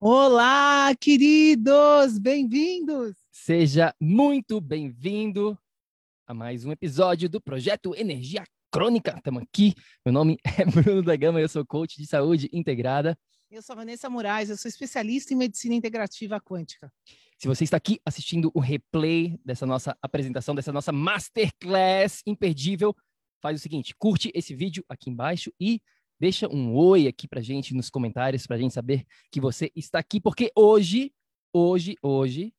Olá, queridos, bem-vindos! Seja muito bem-vindo a mais um episódio do Projeto Energia Crônica. Estamos aqui, meu nome é Bruno da Gama, eu sou coach de saúde integrada. Eu sou Vanessa Moraes, eu sou especialista em medicina integrativa quântica. Se você está aqui assistindo o replay dessa nossa apresentação, dessa nossa masterclass imperdível, faz o seguinte, curte esse vídeo aqui embaixo e Deixa um oi aqui pra gente nos comentários, pra gente saber que você está aqui, porque hoje, hoje, hoje,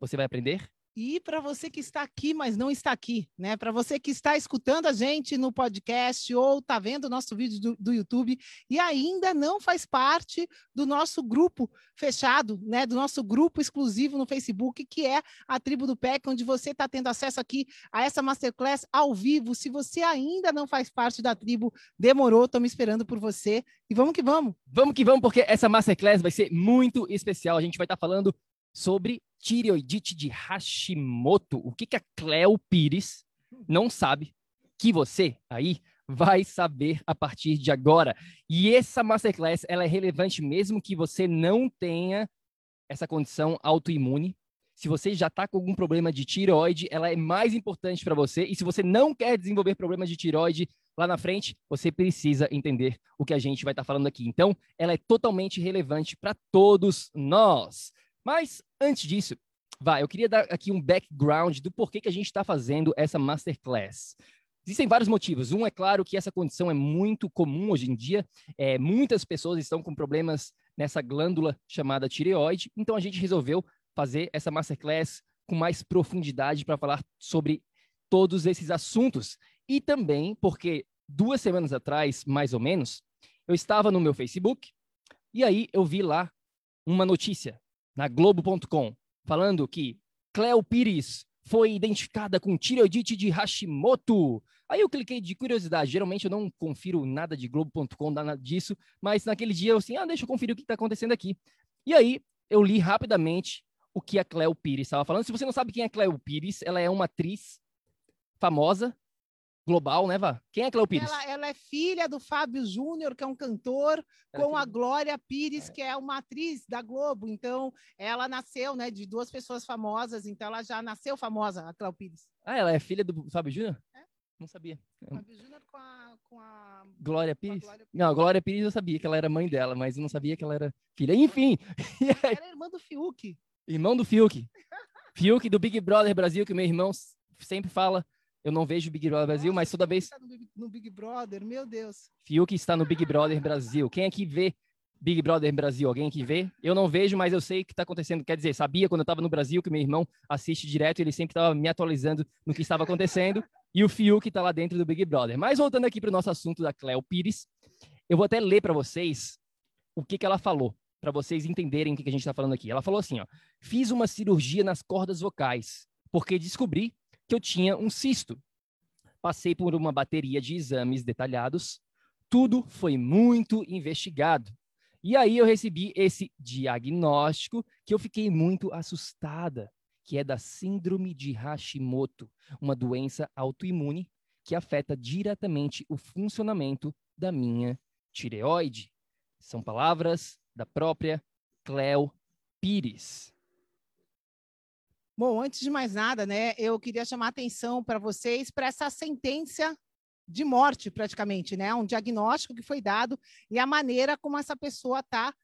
você vai aprender e para você que está aqui, mas não está aqui, né? Para você que está escutando a gente no podcast ou está vendo o nosso vídeo do, do, YouTube e ainda não faz parte do nosso grupo fechado, né? Do nosso grupo exclusivo no Facebook, que é a Tribo do PEC, onde você está tendo acesso aqui a essa Masterclass ao vivo. Se você ainda não faz parte da tribo, demorou, estamos esperando por você. E vamos que vamos. Vamos que vamos, porque essa Masterclass vai ser muito especial. A gente vai estar tá falando sobre tireoidite de Hashimoto. O que, que a Cleo Pires não sabe que você aí vai saber a partir de agora. E essa masterclass ela é relevante mesmo que você não tenha essa condição autoimune. Se você já está com algum problema de tireoide, ela é mais importante para você. E se você não quer desenvolver problemas de tireoide lá na frente, você precisa entender o que a gente vai estar tá falando aqui. Então, ela é totalmente relevante para todos nós. Mas antes disso, vai, eu queria dar aqui um background do porquê que a gente está fazendo essa masterclass. Existem vários motivos. Um é claro que essa condição é muito comum hoje em dia. É, muitas pessoas estão com problemas nessa glândula chamada tireoide. Então a gente resolveu fazer essa masterclass com mais profundidade para falar sobre todos esses assuntos. E também porque duas semanas atrás, mais ou menos, eu estava no meu Facebook e aí eu vi lá uma notícia na Globo.com, falando que Cleo Pires foi identificada com tireoidite de Hashimoto. Aí eu cliquei de curiosidade. Geralmente eu não confiro nada de Globo.com, nada disso, mas naquele dia eu assim, ah, deixa eu conferir o que está acontecendo aqui. E aí eu li rapidamente o que a Cleo Pires estava falando. Se você não sabe quem é Cleo Pires, ela é uma atriz famosa global, né, Vá? Quem é Cléo Pires? Ela, ela, é filha do Fábio Júnior, que é um cantor, ela com é a Glória Pires, é. que é uma atriz da Globo. Então, ela nasceu, né, de duas pessoas famosas, então ela já nasceu famosa, a Cléo Pires. Ah, ela é filha do Fábio Júnior? É. Não sabia. Fábio Júnior com a, com a... Glória Pires? A Glória Pires? Não, Glória Pires eu sabia que ela era mãe dela, mas eu não sabia que ela era filha. Enfim. Ela é irmã do Fiuk. Irmão do Fiuk. Fiuk do Big Brother Brasil, que meu irmão sempre fala eu não vejo Big Brother Brasil, mas toda vez. Está no Big, no Big Brother, meu Deus. Fiuk está no Big Brother Brasil. Quem aqui vê Big Brother Brasil? Alguém aqui vê? Eu não vejo, mas eu sei o que está acontecendo. Quer dizer, sabia quando eu estava no Brasil que meu irmão assiste direto, ele sempre estava me atualizando no que estava acontecendo. e o Fiuk está lá dentro do Big Brother. Mas voltando aqui para o nosso assunto da Cleo Pires, eu vou até ler para vocês o que, que ela falou, para vocês entenderem o que, que a gente está falando aqui. Ela falou assim: ó, fiz uma cirurgia nas cordas vocais, porque descobri que eu tinha um cisto passei por uma bateria de exames detalhados, tudo foi muito investigado. E aí eu recebi esse diagnóstico que eu fiquei muito assustada, que é da síndrome de Hashimoto, uma doença autoimune que afeta diretamente o funcionamento da minha tireoide. São palavras da própria Cleo Pires. Bom, antes de mais nada, né, eu queria chamar a atenção para vocês para essa sentença de morte, praticamente, né? Um diagnóstico que foi dado e a maneira como essa pessoa está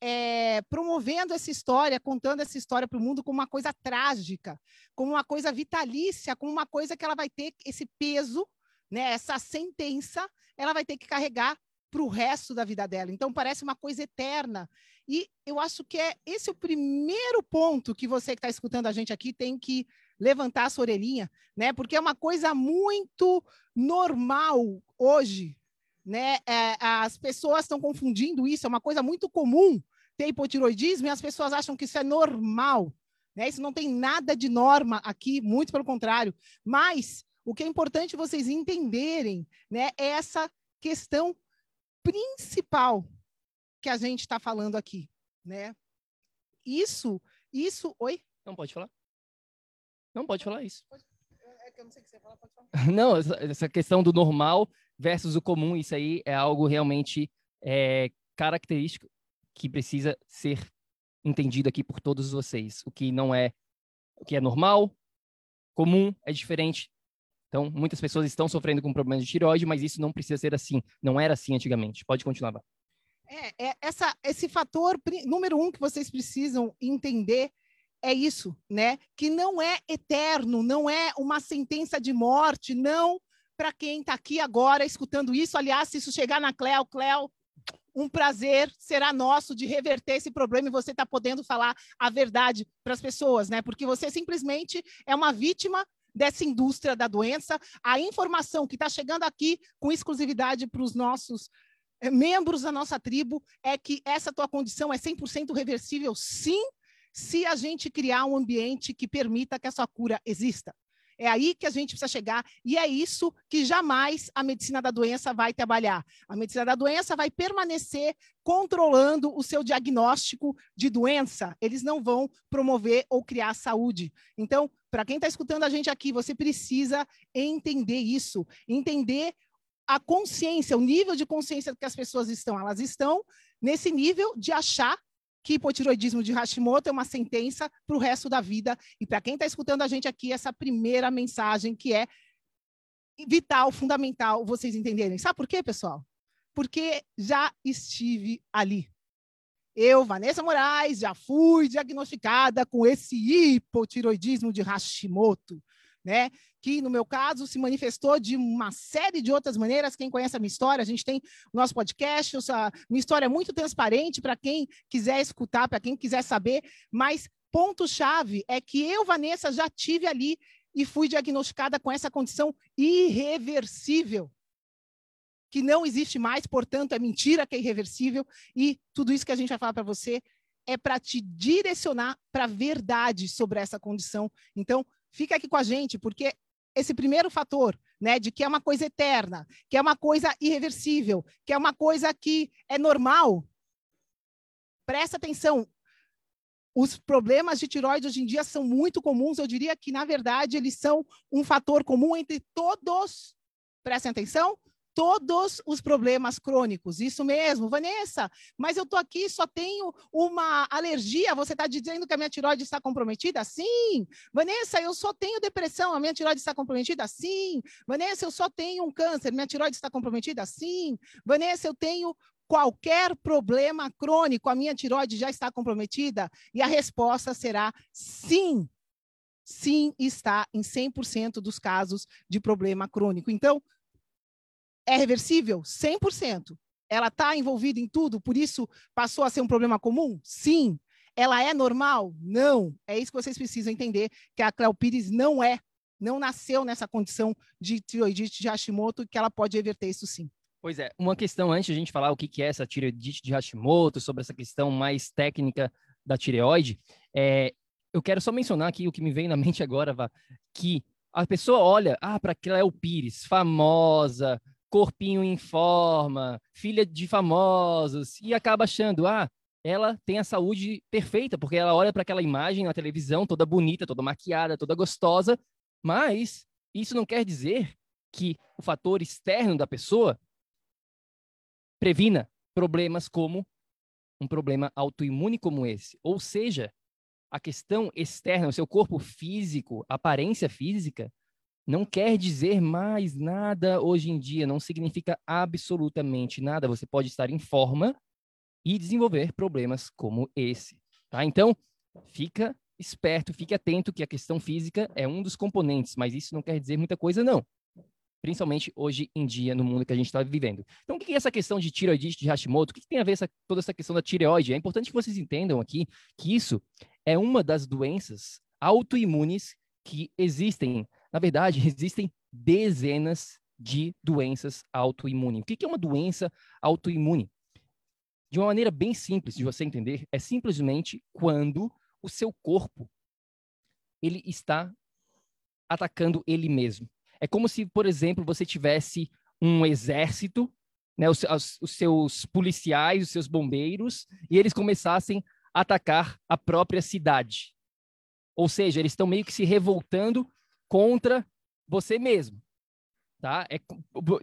é, promovendo essa história, contando essa história para o mundo como uma coisa trágica, como uma coisa vitalícia, como uma coisa que ela vai ter esse peso, né? Essa sentença, ela vai ter que carregar para o resto da vida dela. Então parece uma coisa eterna. E eu acho que é esse o primeiro ponto que você que está escutando a gente aqui tem que levantar a sua orelhinha, né? Porque é uma coisa muito normal hoje, né? É, as pessoas estão confundindo isso, é uma coisa muito comum ter hipotiroidismo e as pessoas acham que isso é normal, né? Isso não tem nada de norma aqui, muito pelo contrário. Mas o que é importante vocês entenderem, né? É essa questão principal que a gente está falando aqui, né? Isso, isso, oi? Não pode falar. Não pode falar isso. É que eu não sei o que você fala, pode falar. Não, essa questão do normal versus o comum, isso aí é algo realmente é, característico que precisa ser entendido aqui por todos vocês. O que não é, o que é normal, comum é diferente. Então, muitas pessoas estão sofrendo com problemas de tireoide, mas isso não precisa ser assim. Não era assim antigamente. Pode continuar. É, é essa, esse fator número um que vocês precisam entender é isso, né? Que não é eterno, não é uma sentença de morte, não para quem está aqui agora escutando isso. Aliás, se isso chegar na Cleo, Cleo, um prazer será nosso de reverter esse problema e você está podendo falar a verdade para as pessoas, né? Porque você simplesmente é uma vítima dessa indústria da doença. A informação que está chegando aqui com exclusividade para os nossos eh, membros da nossa tribo é que essa tua condição é 100% reversível, sim, se a gente criar um ambiente que permita que a sua cura exista. É aí que a gente precisa chegar, e é isso que jamais a medicina da doença vai trabalhar. A medicina da doença vai permanecer controlando o seu diagnóstico de doença. Eles não vão promover ou criar saúde. Então, para quem está escutando a gente aqui, você precisa entender isso, entender a consciência, o nível de consciência que as pessoas estão. Elas estão nesse nível de achar que hipotiroidismo de Hashimoto é uma sentença para o resto da vida. E para quem está escutando a gente aqui, essa primeira mensagem que é vital, fundamental vocês entenderem. Sabe por quê, pessoal? Porque já estive ali. Eu, Vanessa Moraes, já fui diagnosticada com esse hipotiroidismo de Hashimoto né? Que no meu caso se manifestou de uma série de outras maneiras. Quem conhece a minha história, a gente tem o nosso podcast, a minha história é muito transparente para quem quiser escutar, para quem quiser saber, mas ponto-chave é que eu, Vanessa, já tive ali e fui diagnosticada com essa condição irreversível que não existe mais, portanto, é mentira que é irreversível, e tudo isso que a gente vai falar para você é para te direcionar para a verdade sobre essa condição. Então, fica aqui com a gente, porque esse primeiro fator, né, de que é uma coisa eterna, que é uma coisa irreversível, que é uma coisa que é normal. Presta atenção. Os problemas de tiroide hoje em dia são muito comuns, eu diria que na verdade eles são um fator comum entre todos. Prestem atenção, todos os problemas crônicos. Isso mesmo, Vanessa, mas eu estou aqui só tenho uma alergia. Você está dizendo que a minha tiroide está comprometida? Sim. Vanessa, eu só tenho depressão. A minha tiroide está comprometida? Sim. Vanessa, eu só tenho um câncer. Minha tiroide está comprometida? Sim. Vanessa, eu tenho qualquer problema crônico. A minha tiroide já está comprometida? E a resposta será sim. Sim, está em 100% dos casos de problema crônico. Então, é reversível? 100%. Ela está envolvida em tudo, por isso passou a ser um problema comum? Sim. Ela é normal? Não. É isso que vocês precisam entender, que a Cleo Pires não é, não nasceu nessa condição de tiroidite de Hashimoto, que ela pode reverter isso sim. Pois é, uma questão antes de a gente falar o que é essa tireoidite de Hashimoto, sobre essa questão mais técnica da tireoide, é, eu quero só mencionar aqui o que me veio na mente agora, Vá, que a pessoa olha, ah, para Cleo Pires, famosa, corpinho em forma, filha de famosos, e acaba achando, ah, ela tem a saúde perfeita, porque ela olha para aquela imagem na televisão, toda bonita, toda maquiada, toda gostosa, mas isso não quer dizer que o fator externo da pessoa previna problemas como um problema autoimune como esse. Ou seja, a questão externa, o seu corpo físico, aparência física, não quer dizer mais nada hoje em dia, não significa absolutamente nada. Você pode estar em forma e desenvolver problemas como esse, tá? Então, fica esperto, fique atento que a questão física é um dos componentes, mas isso não quer dizer muita coisa não. Principalmente hoje em dia, no mundo que a gente está vivendo. Então, o que é essa questão de tiroidite de Hashimoto? O que tem a ver essa, toda essa questão da tireoide? É importante que vocês entendam aqui que isso é uma das doenças autoimunes que existem na verdade, existem dezenas de doenças autoimunes. O que é uma doença autoimune? De uma maneira bem simples de você entender, é simplesmente quando o seu corpo ele está atacando ele mesmo. É como se, por exemplo, você tivesse um exército, né, os, os seus policiais, os seus bombeiros, e eles começassem a atacar a própria cidade. Ou seja, eles estão meio que se revoltando contra você mesmo, tá? É,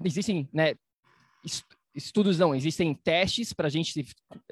existem, né, estudos não, existem testes para a gente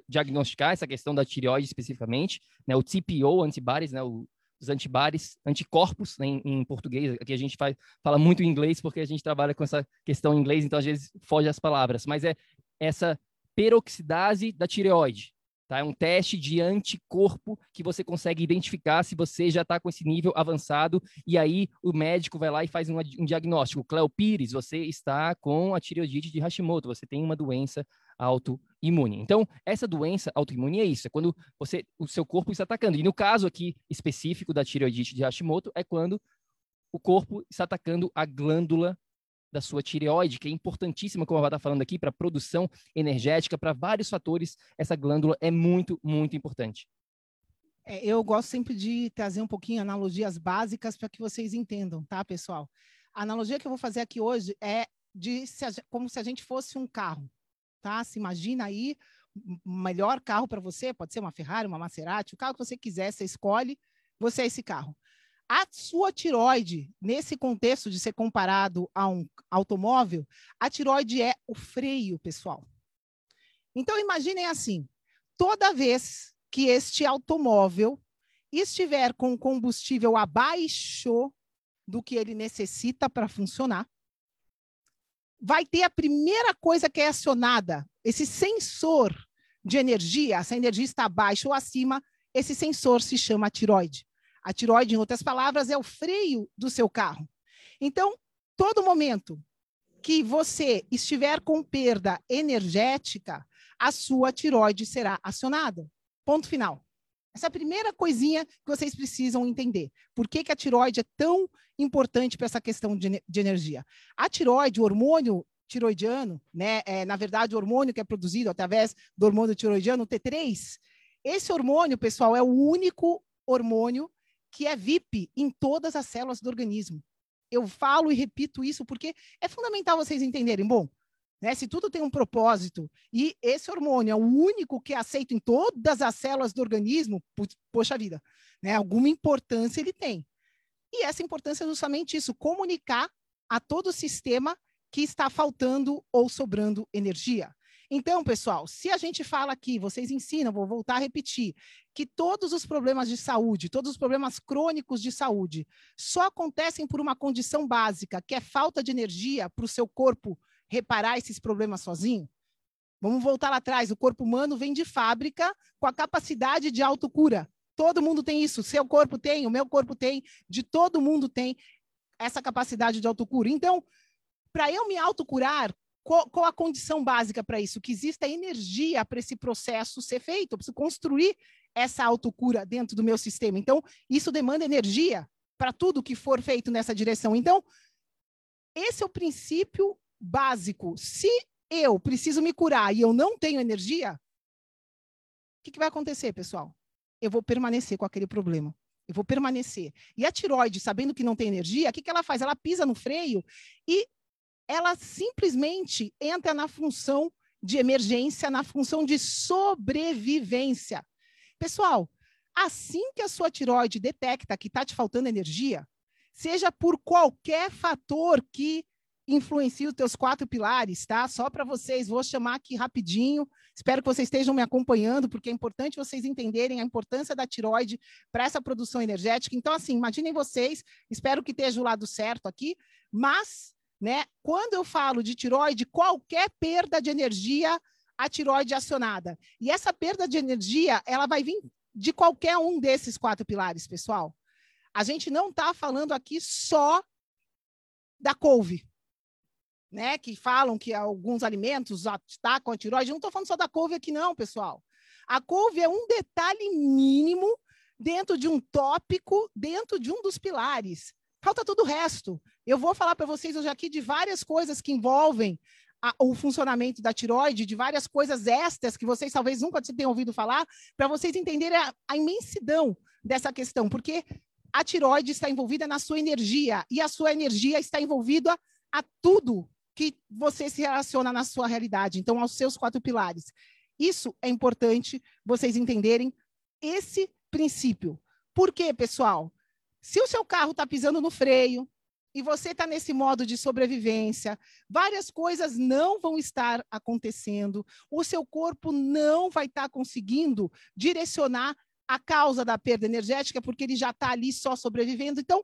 diagnosticar essa questão da tireoide especificamente, né, o TPO, antibodies, né, os antibodies, anticorpos, né, em, em, português, aqui a gente faz, fala muito em inglês porque a gente trabalha com essa questão em inglês, então às vezes foge as palavras, mas é essa peroxidase da tireoide, Tá? É um teste de anticorpo que você consegue identificar se você já está com esse nível avançado, e aí o médico vai lá e faz um, um diagnóstico. Cleo Pires, você está com a tireoidite de Hashimoto, você tem uma doença autoimune. Então, essa doença autoimune é isso, é quando você, o seu corpo está atacando. E no caso aqui específico da tireoidite de Hashimoto, é quando o corpo está atacando a glândula da sua tireoide, que é importantíssima, como eu estava falando aqui, para produção energética, para vários fatores, essa glândula é muito, muito importante. É, eu gosto sempre de trazer um pouquinho analogias básicas para que vocês entendam, tá, pessoal? A analogia que eu vou fazer aqui hoje é de se a, como se a gente fosse um carro, tá? Se imagina aí o melhor carro para você, pode ser uma Ferrari, uma Maserati, o carro que você quiser, você escolhe, você é esse carro. A sua tiroide, nesse contexto de ser comparado a um automóvel, a tiroide é o freio, pessoal. Então, imaginem assim: toda vez que este automóvel estiver com combustível abaixo do que ele necessita para funcionar, vai ter a primeira coisa que é acionada, esse sensor de energia, se a energia está abaixo ou acima, esse sensor se chama tiroide. A tiroide, em outras palavras, é o freio do seu carro. Então, todo momento que você estiver com perda energética, a sua tiroide será acionada. Ponto final. Essa é a primeira coisinha que vocês precisam entender. Por que, que a tiroide é tão importante para essa questão de, de, energia? A tiroide, o hormônio tiroidiano, né, é, na verdade, o hormônio que é produzido através do hormônio tiroidiano, o T3, esse hormônio, pessoal, é o único hormônio que é VIP em todas as células do organismo. Eu falo e repito isso porque é fundamental vocês entenderem. Bom, né, se tudo tem um propósito e esse hormônio é o único que é aceito em todas as células do organismo, poxa vida, né, alguma importância ele tem. E essa importância é justamente isso, comunicar a todo o sistema que está faltando ou sobrando energia. Então, pessoal, se a gente fala aqui, vocês ensinam, vou voltar a repetir, que todos os problemas de saúde, todos os problemas crônicos de saúde, só acontecem por uma condição básica, que é falta de energia para o seu corpo reparar esses problemas sozinho? Vamos voltar lá atrás. O corpo humano vem de fábrica com a capacidade de autocura. Todo mundo tem isso. Seu corpo tem, o meu corpo tem, de todo mundo tem essa capacidade de autocura. Então, para eu me autocurar, qual, qual a condição básica para isso? Que exista energia para esse processo ser feito. Eu preciso construir essa autocura dentro do meu sistema. Então, isso demanda energia para tudo que for feito nessa direção. Então, esse é o princípio básico. Se eu preciso me curar e eu não tenho energia, o que, que vai acontecer, pessoal? Eu vou permanecer com aquele problema. Eu vou permanecer. E a tiroide, sabendo que não tem energia, o que, que ela faz? Ela pisa no freio e ela simplesmente entra na função de emergência, na função de sobrevivência. Pessoal, assim que a sua tiroide detecta que está te faltando energia, seja por qualquer fator que influencia os teus quatro pilares, tá? Só para vocês, vou chamar aqui rapidinho. Espero que vocês estejam me acompanhando, porque é importante vocês entenderem a importância da tiroide para essa produção energética. Então, assim, imaginem vocês, espero que esteja o lado certo aqui, mas, né, quando eu falo de tiroide, qualquer perda de energia, a tiroide é acionada. E essa perda de energia, ela vai vir de qualquer um desses quatro pilares, pessoal. A gente não está falando aqui só da couve, né? Que falam que alguns alimentos atacam a tiroide. Não estou falando só da couve aqui, não, pessoal. A couve é um detalhe mínimo dentro de um tópico, dentro de um dos pilares. Falta todo o resto. Eu vou falar para vocês hoje aqui de várias coisas que envolvem a, o funcionamento da tiroide, de várias coisas extras que vocês talvez nunca tenham ouvido falar, para vocês entenderem a, a imensidão dessa questão, porque a tiroide está envolvida na sua energia e a sua energia está envolvida a tudo que você se relaciona na sua realidade, então aos seus quatro pilares. Isso é importante vocês entenderem esse princípio. Por quê, pessoal? Se o seu carro está pisando no freio e você está nesse modo de sobrevivência, várias coisas não vão estar acontecendo, o seu corpo não vai estar tá conseguindo direcionar a causa da perda energética, porque ele já está ali só sobrevivendo. Então,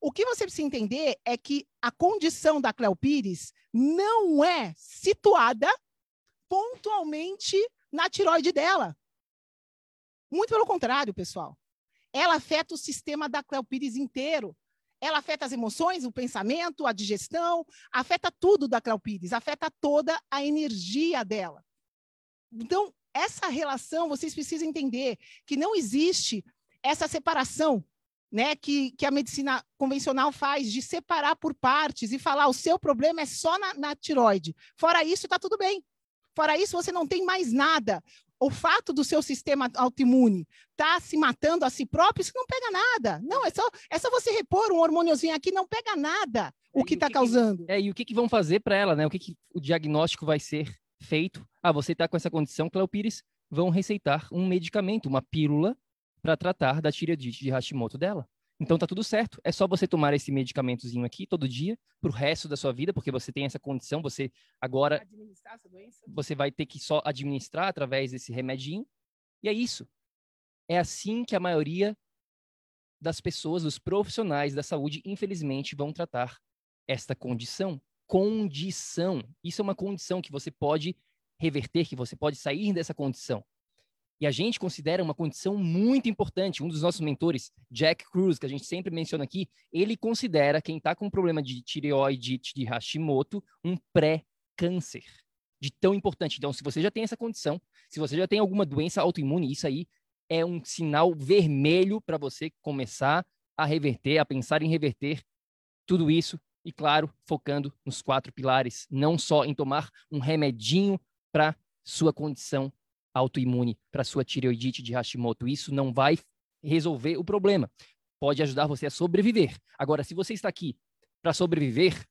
o que você precisa entender é que a condição da Cleo Pires não é situada pontualmente na tiroide dela. Muito pelo contrário, pessoal. Ela afeta o sistema da Cleo Pires inteiro. Ela afeta as emoções, o pensamento, a digestão, afeta tudo da Cleo Pires, afeta toda a energia dela. Então, essa relação, vocês precisam entender que não existe essa separação né, que, que a medicina convencional faz de separar por partes e falar o seu problema é só na, na tiroide. Fora isso, está tudo bem. Fora isso, você não tem mais nada. O fato do seu sistema autoimune estar tá se matando a si próprio, isso não pega nada. Não, é só, é só você repor um hormôniozinho aqui, não pega nada o que está causando. É, e o que, que vão fazer para ela, né? O que, que o diagnóstico vai ser? feito. Ah, você está com essa condição, Cléo Pires, vão receitar um medicamento, uma pílula, para tratar da tireoidite de Hashimoto dela. Então tá tudo certo. É só você tomar esse medicamentozinho aqui todo dia para o resto da sua vida, porque você tem essa condição. Você agora você vai ter que só administrar através desse remedinho. E é isso. É assim que a maioria das pessoas, dos profissionais da saúde, infelizmente, vão tratar esta condição condição. Isso é uma condição que você pode reverter, que você pode sair dessa condição. E a gente considera uma condição muito importante. Um dos nossos mentores, Jack Cruz, que a gente sempre menciona aqui, ele considera quem está com problema de tireoidite de Hashimoto um pré-câncer. De tão importante. Então, se você já tem essa condição, se você já tem alguma doença autoimune, isso aí é um sinal vermelho para você começar a reverter, a pensar em reverter tudo isso e, claro, focando nos quatro pilares, não só em tomar um remedinho para sua condição autoimune, para sua tireoidite de Hashimoto. Isso não vai resolver o problema. Pode ajudar você a sobreviver. Agora, se você está aqui para sobreviver,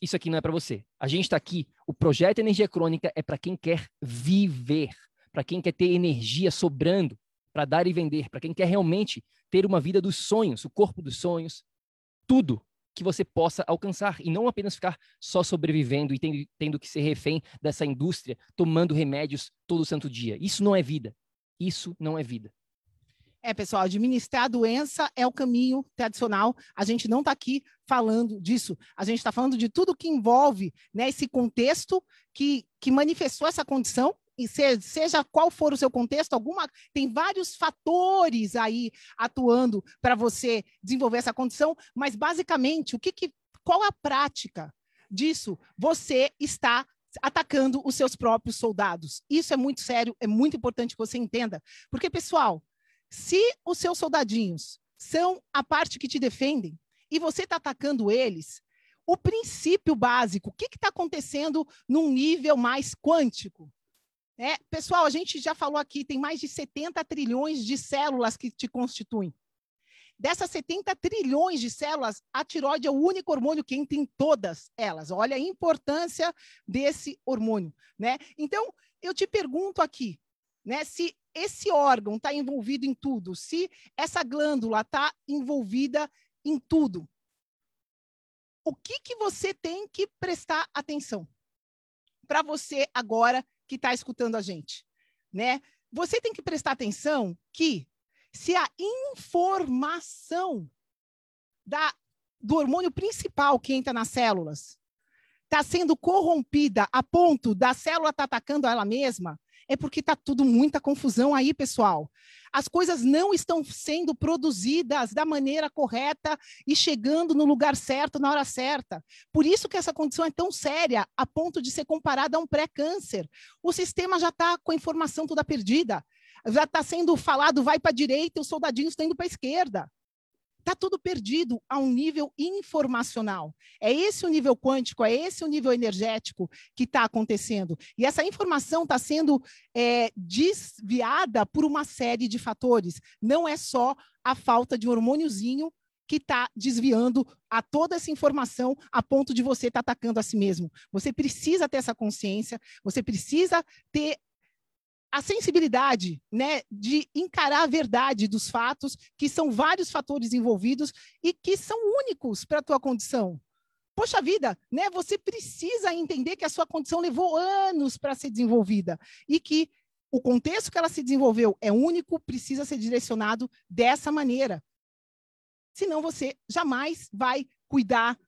isso aqui não é para você. A gente está aqui, o projeto Energia Crônica é para quem quer viver, para quem quer ter energia sobrando para dar e vender, para quem quer realmente ter uma vida dos sonhos, o corpo dos sonhos, tudo que você possa alcançar e não apenas ficar só sobrevivendo e tendo, tendo que ser refém dessa indústria, tomando remédios todo santo dia. Isso não é vida. Isso não é vida. É, pessoal, administrar a doença é o caminho tradicional. A gente não está aqui falando disso. A gente está falando de tudo que envolve né, esse contexto que, que manifestou essa condição e seja qual for o seu contexto, alguma tem vários fatores aí atuando para você desenvolver essa condição, mas basicamente o que, que qual a prática disso? Você está atacando os seus próprios soldados. Isso é muito sério, é muito importante que você entenda, porque pessoal, se os seus soldadinhos são a parte que te defendem e você está atacando eles, o princípio básico, o que está acontecendo num nível mais quântico? É, pessoal, a gente já falou aqui, tem mais de 70 trilhões de células que te constituem. Dessas 70 trilhões de células, a tiroide é o único hormônio que entra em todas elas. Olha a importância desse hormônio, né? Então, eu te pergunto aqui, né, se esse órgão está envolvido em tudo, se essa glândula está envolvida em tudo, o que, que você tem que prestar atenção para você agora que está escutando a gente, né? Você tem que prestar atenção que se a informação da, do hormônio principal que entra nas células está sendo corrompida a ponto da célula estar tá atacando ela mesma, é porque está tudo muita confusão aí, pessoal. As coisas não estão sendo produzidas da maneira correta e chegando no lugar certo na hora certa. Por isso que essa condição é tão séria, a ponto de ser comparada a um pré-câncer. O sistema já está com a informação toda perdida. Já está sendo falado, vai para a direita, os soldadinhos estão indo para a esquerda. Está tudo perdido a um nível informacional. É esse o nível quântico, é esse o nível energético que está acontecendo. E essa informação está sendo é, desviada por uma série de fatores. Não é só a falta de um hormôniozinho que está desviando a toda essa informação a ponto de você estar tá atacando a si mesmo. Você precisa ter essa consciência, você precisa ter a sensibilidade né, de encarar a verdade dos fatos, que são vários fatores envolvidos e que são únicos para a tua condição. Poxa vida, né, você precisa entender que a sua condição levou anos para ser desenvolvida e que o contexto que ela se desenvolveu é único, precisa ser direcionado dessa maneira. Senão você jamais vai cuidar,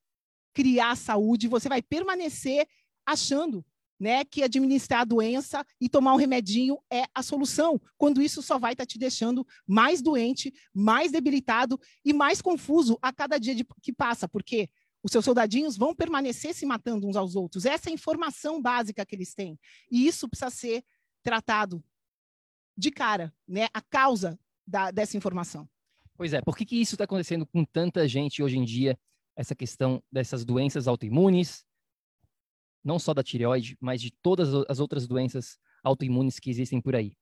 criar saúde, você vai permanecer achando né, que administrar a doença e tomar um remedinho é a solução, quando isso só vai estar tá te deixando mais doente, mais debilitado e mais confuso a cada dia de, que passa, porque os seus soldadinhos vão permanecer se matando uns aos outros. Essa é a informação básica que eles têm. E isso precisa ser tratado de cara, né, a causa da, dessa informação. Pois é, por que, que isso está acontecendo com tanta gente hoje em dia, essa questão dessas doenças autoimunes, não só da tireoide, mas de todas as outras doenças autoimunes que existem por aí.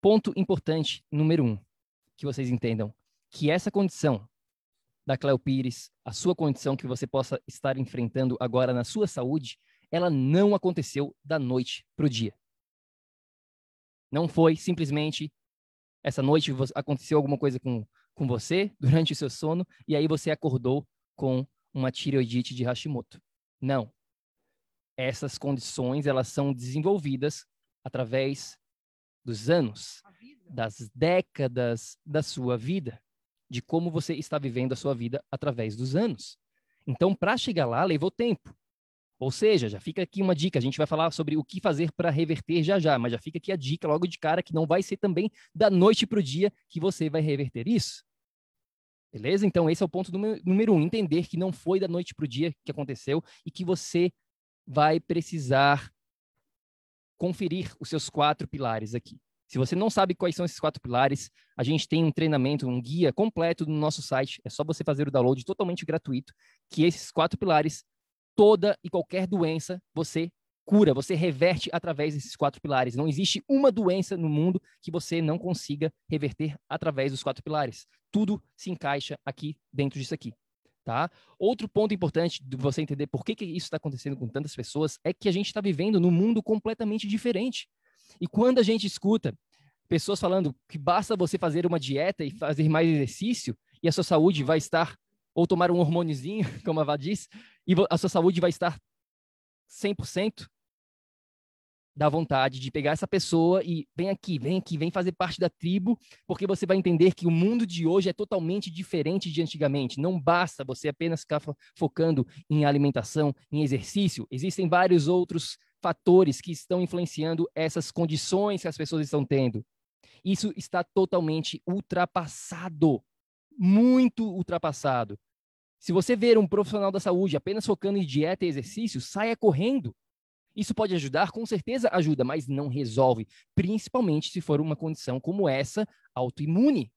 Ponto importante número um, que vocês entendam, que essa condição da Cleopires, a sua condição que você possa estar enfrentando agora na sua saúde, ela não aconteceu da noite para o dia. Não foi simplesmente essa noite aconteceu alguma coisa com, com você durante o seu sono e aí você acordou com uma tireoidite de Hashimoto. Não essas condições elas são desenvolvidas através dos anos, das décadas da sua vida, de como você está vivendo a sua vida através dos anos. Então, para chegar lá, levou tempo. Ou seja, já fica aqui uma dica. A gente vai falar sobre o que fazer para reverter já já, mas já fica aqui a dica logo de cara que não vai ser também da noite para o dia que você vai reverter isso. Beleza? Então, esse é o ponto número um: entender que não foi da noite para o dia que aconteceu e que você vai precisar conferir os seus quatro pilares aqui. Se você não sabe quais são esses quatro pilares, a gente tem um treinamento, um guia completo no nosso site. É só você fazer o download totalmente gratuito, que esses quatro pilares, toda e qualquer doença, você cura, você reverte através desses quatro pilares. Não existe uma doença no mundo que você não consiga reverter através dos quatro pilares. Tudo se encaixa aqui dentro disso aqui. Tá? Outro ponto importante de você entender por que, que isso está acontecendo com tantas pessoas é que a gente está vivendo num mundo completamente diferente. E quando a gente escuta pessoas falando que basta você fazer uma dieta e fazer mais exercício e a sua saúde vai estar, ou tomar um hormôniozinho, como a Vá diz, e a sua saúde vai estar 100%, dá vontade de pegar essa pessoa e vem aqui, vem aqui, vem fazer parte da tribo, porque você vai entender que o mundo de hoje é totalmente diferente de antigamente. Não basta você apenas ficar focando em alimentação, em exercício. Existem vários outros fatores que estão influenciando essas condições que as pessoas estão tendo. Isso está totalmente ultrapassado, muito ultrapassado. Se você ver um profissional da saúde apenas focando em dieta e exercício, saia correndo. Isso pode ajudar? Com certeza ajuda, mas não resolve, principalmente se for uma condição como essa, autoimune.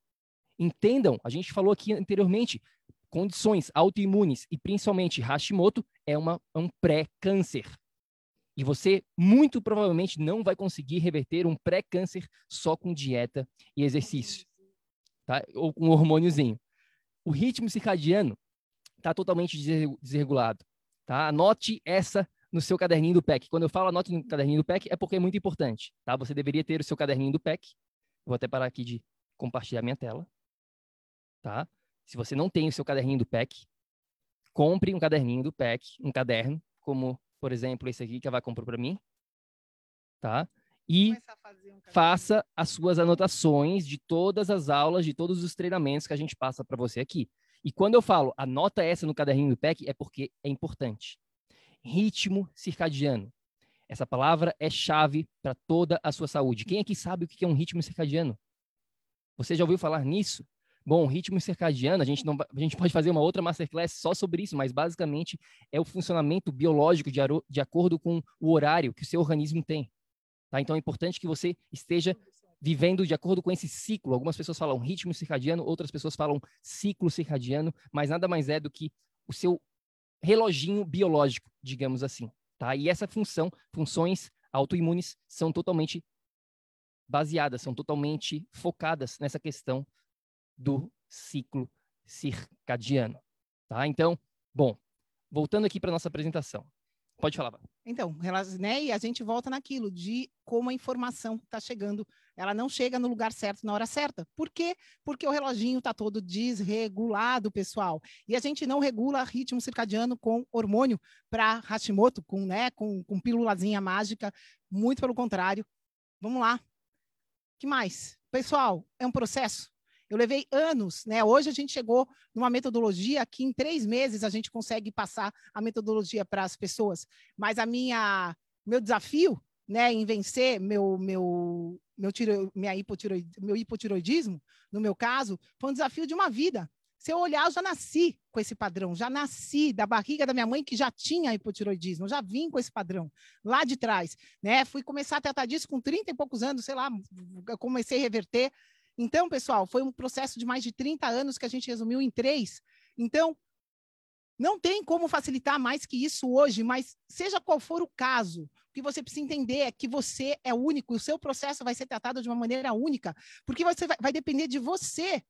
Entendam, a gente falou aqui anteriormente, condições autoimunes e principalmente Hashimoto é, uma, é um pré-câncer. E você muito provavelmente não vai conseguir reverter um pré-câncer só com dieta e exercício, tá? Ou com um hormôniozinho. O ritmo circadiano está totalmente desregulado, tá? Anote essa no seu caderninho do PEC. Quando eu falo anote no caderninho do PEC, é porque é muito importante, tá? Você deveria ter o seu caderninho do PEC. Vou até parar aqui de compartilhar minha tela, tá? Se você não tem o seu caderninho do PEC, compre um caderninho do PEC, um caderno, como, por exemplo, esse aqui que a Vá comprou para mim, tá? E um faça as suas anotações de todas as aulas, de todos os treinamentos que a gente passa para você aqui. E quando eu falo anota essa no caderninho do PEC, é porque é importante. Ritmo circadiano. Essa palavra é chave para toda a sua saúde. Quem aqui sabe o que é um ritmo circadiano? Você já ouviu falar nisso? Bom, ritmo circadiano, a gente, não, a gente pode fazer uma outra masterclass só sobre isso, mas basicamente é o funcionamento biológico de, de acordo com o horário que o seu organismo tem. Tá? Então é importante que você esteja vivendo de acordo com esse ciclo. Algumas pessoas falam ritmo circadiano, outras pessoas falam ciclo circadiano, mas nada mais é do que o seu reloginho biológico, digamos assim. Tá? E essa função, funções autoimunes, são totalmente baseadas, são totalmente focadas nessa questão do ciclo circadiano. Tá? Então, bom, voltando aqui para nossa apresentação. Pode falar. Então, né, e a gente volta naquilo de como a informação está chegando. Ela não chega no lugar certo na hora certa. Por quê? Porque o reloginho está todo desregulado, pessoal. E a gente não regula ritmo circadiano com hormônio para Hashimoto, com, né, com, com pílulazinha mágica. Muito pelo contrário. Vamos lá. que mais? Pessoal, é um processo. Eu levei anos, né? Hoje a gente chegou numa metodologia que em três meses a gente consegue passar a metodologia para as pessoas. Mas a minha, meu desafio, né, em vencer meu meu meu tiro, minha hipotiroid, meu hipotiroidismo, no meu caso, foi um desafio de uma vida. Se eu olhar, eu já nasci com esse padrão, já nasci da barriga da minha mãe que já tinha hipotiroidismo, já vim com esse padrão lá de trás, né? Fui começar a tratar disso com 30 e poucos anos, sei lá, eu comecei a reverter então, pessoal, foi um processo de mais de 30 anos que a gente resumiu em três. Então, não tem como facilitar mais que isso hoje, mas seja qual for o caso, o que você precisa entender é que você é único, o seu processo vai ser tratado de uma maneira única, porque você vai, vai depender de você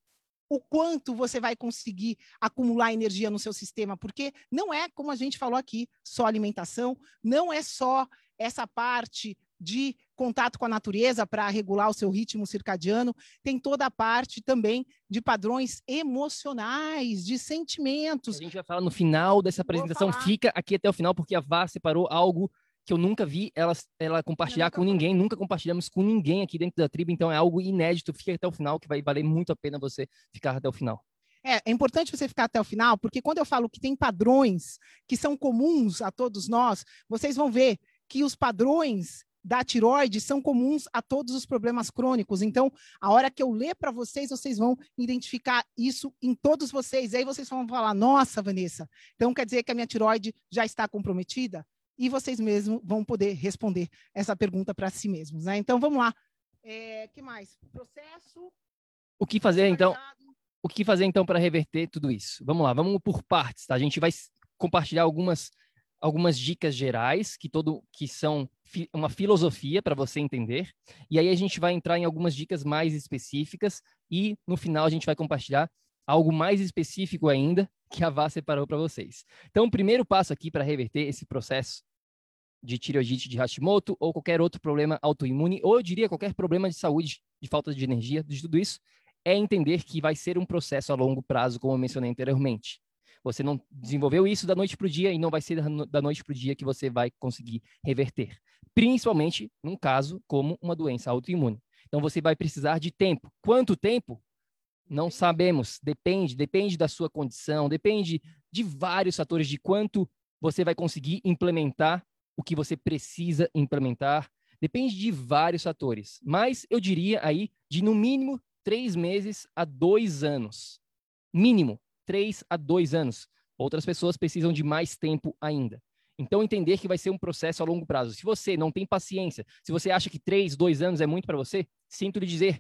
o quanto você vai conseguir acumular energia no seu sistema, porque não é, como a gente falou aqui, só alimentação, não é só essa parte de contato com a natureza para regular o seu ritmo circadiano, tem toda a parte também de padrões emocionais, de sentimentos. A gente vai falar no final dessa apresentação, fica aqui até o final, porque a Vá separou algo que eu nunca vi ela, ela compartilhar com ninguém, nunca compartilhamos com ninguém aqui dentro da tribo, então é algo inédito, fica até o final, que vai valer muito a pena você ficar até o final. É, é, importante você ficar até o final, porque quando eu falo que tem padrões que são comuns a todos nós, vocês vão ver que os padrões da tiroide são comuns a todos os problemas crônicos. Então, a hora que eu ler para vocês, vocês vão identificar isso em todos vocês. E aí vocês vão falar: nossa, Vanessa, então quer dizer que a minha tiroide já está comprometida? E vocês mesmos vão poder responder essa pergunta para si mesmos. Né? Então, vamos lá. É, que mais? Processo. O que fazer, então? O que fazer, então, para reverter tudo isso? Vamos lá, vamos por partes, tá? A gente vai compartilhar algumas algumas dicas gerais que todo que são uma filosofia para você entender. E aí a gente vai entrar em algumas dicas mais específicas e no final a gente vai compartilhar algo mais específico ainda que a Vá separou para vocês. Então, o primeiro passo aqui para reverter esse processo de tireoidite de Hashimoto ou qualquer outro problema autoimune, ou eu diria qualquer problema de saúde, de falta de energia, de tudo isso, é entender que vai ser um processo a longo prazo, como eu mencionei anteriormente. Você não desenvolveu isso da noite para o dia e não vai ser da noite para o dia que você vai conseguir reverter. Principalmente num caso como uma doença autoimune. Então você vai precisar de tempo. Quanto tempo? Não sabemos. Depende, depende da sua condição, depende de vários fatores de quanto você vai conseguir implementar o que você precisa implementar. Depende de vários fatores. Mas eu diria aí de no mínimo três meses a dois anos. Mínimo três a dois anos. Outras pessoas precisam de mais tempo ainda. Então, entender que vai ser um processo a longo prazo. Se você não tem paciência, se você acha que três, dois anos é muito para você, sinto lhe dizer,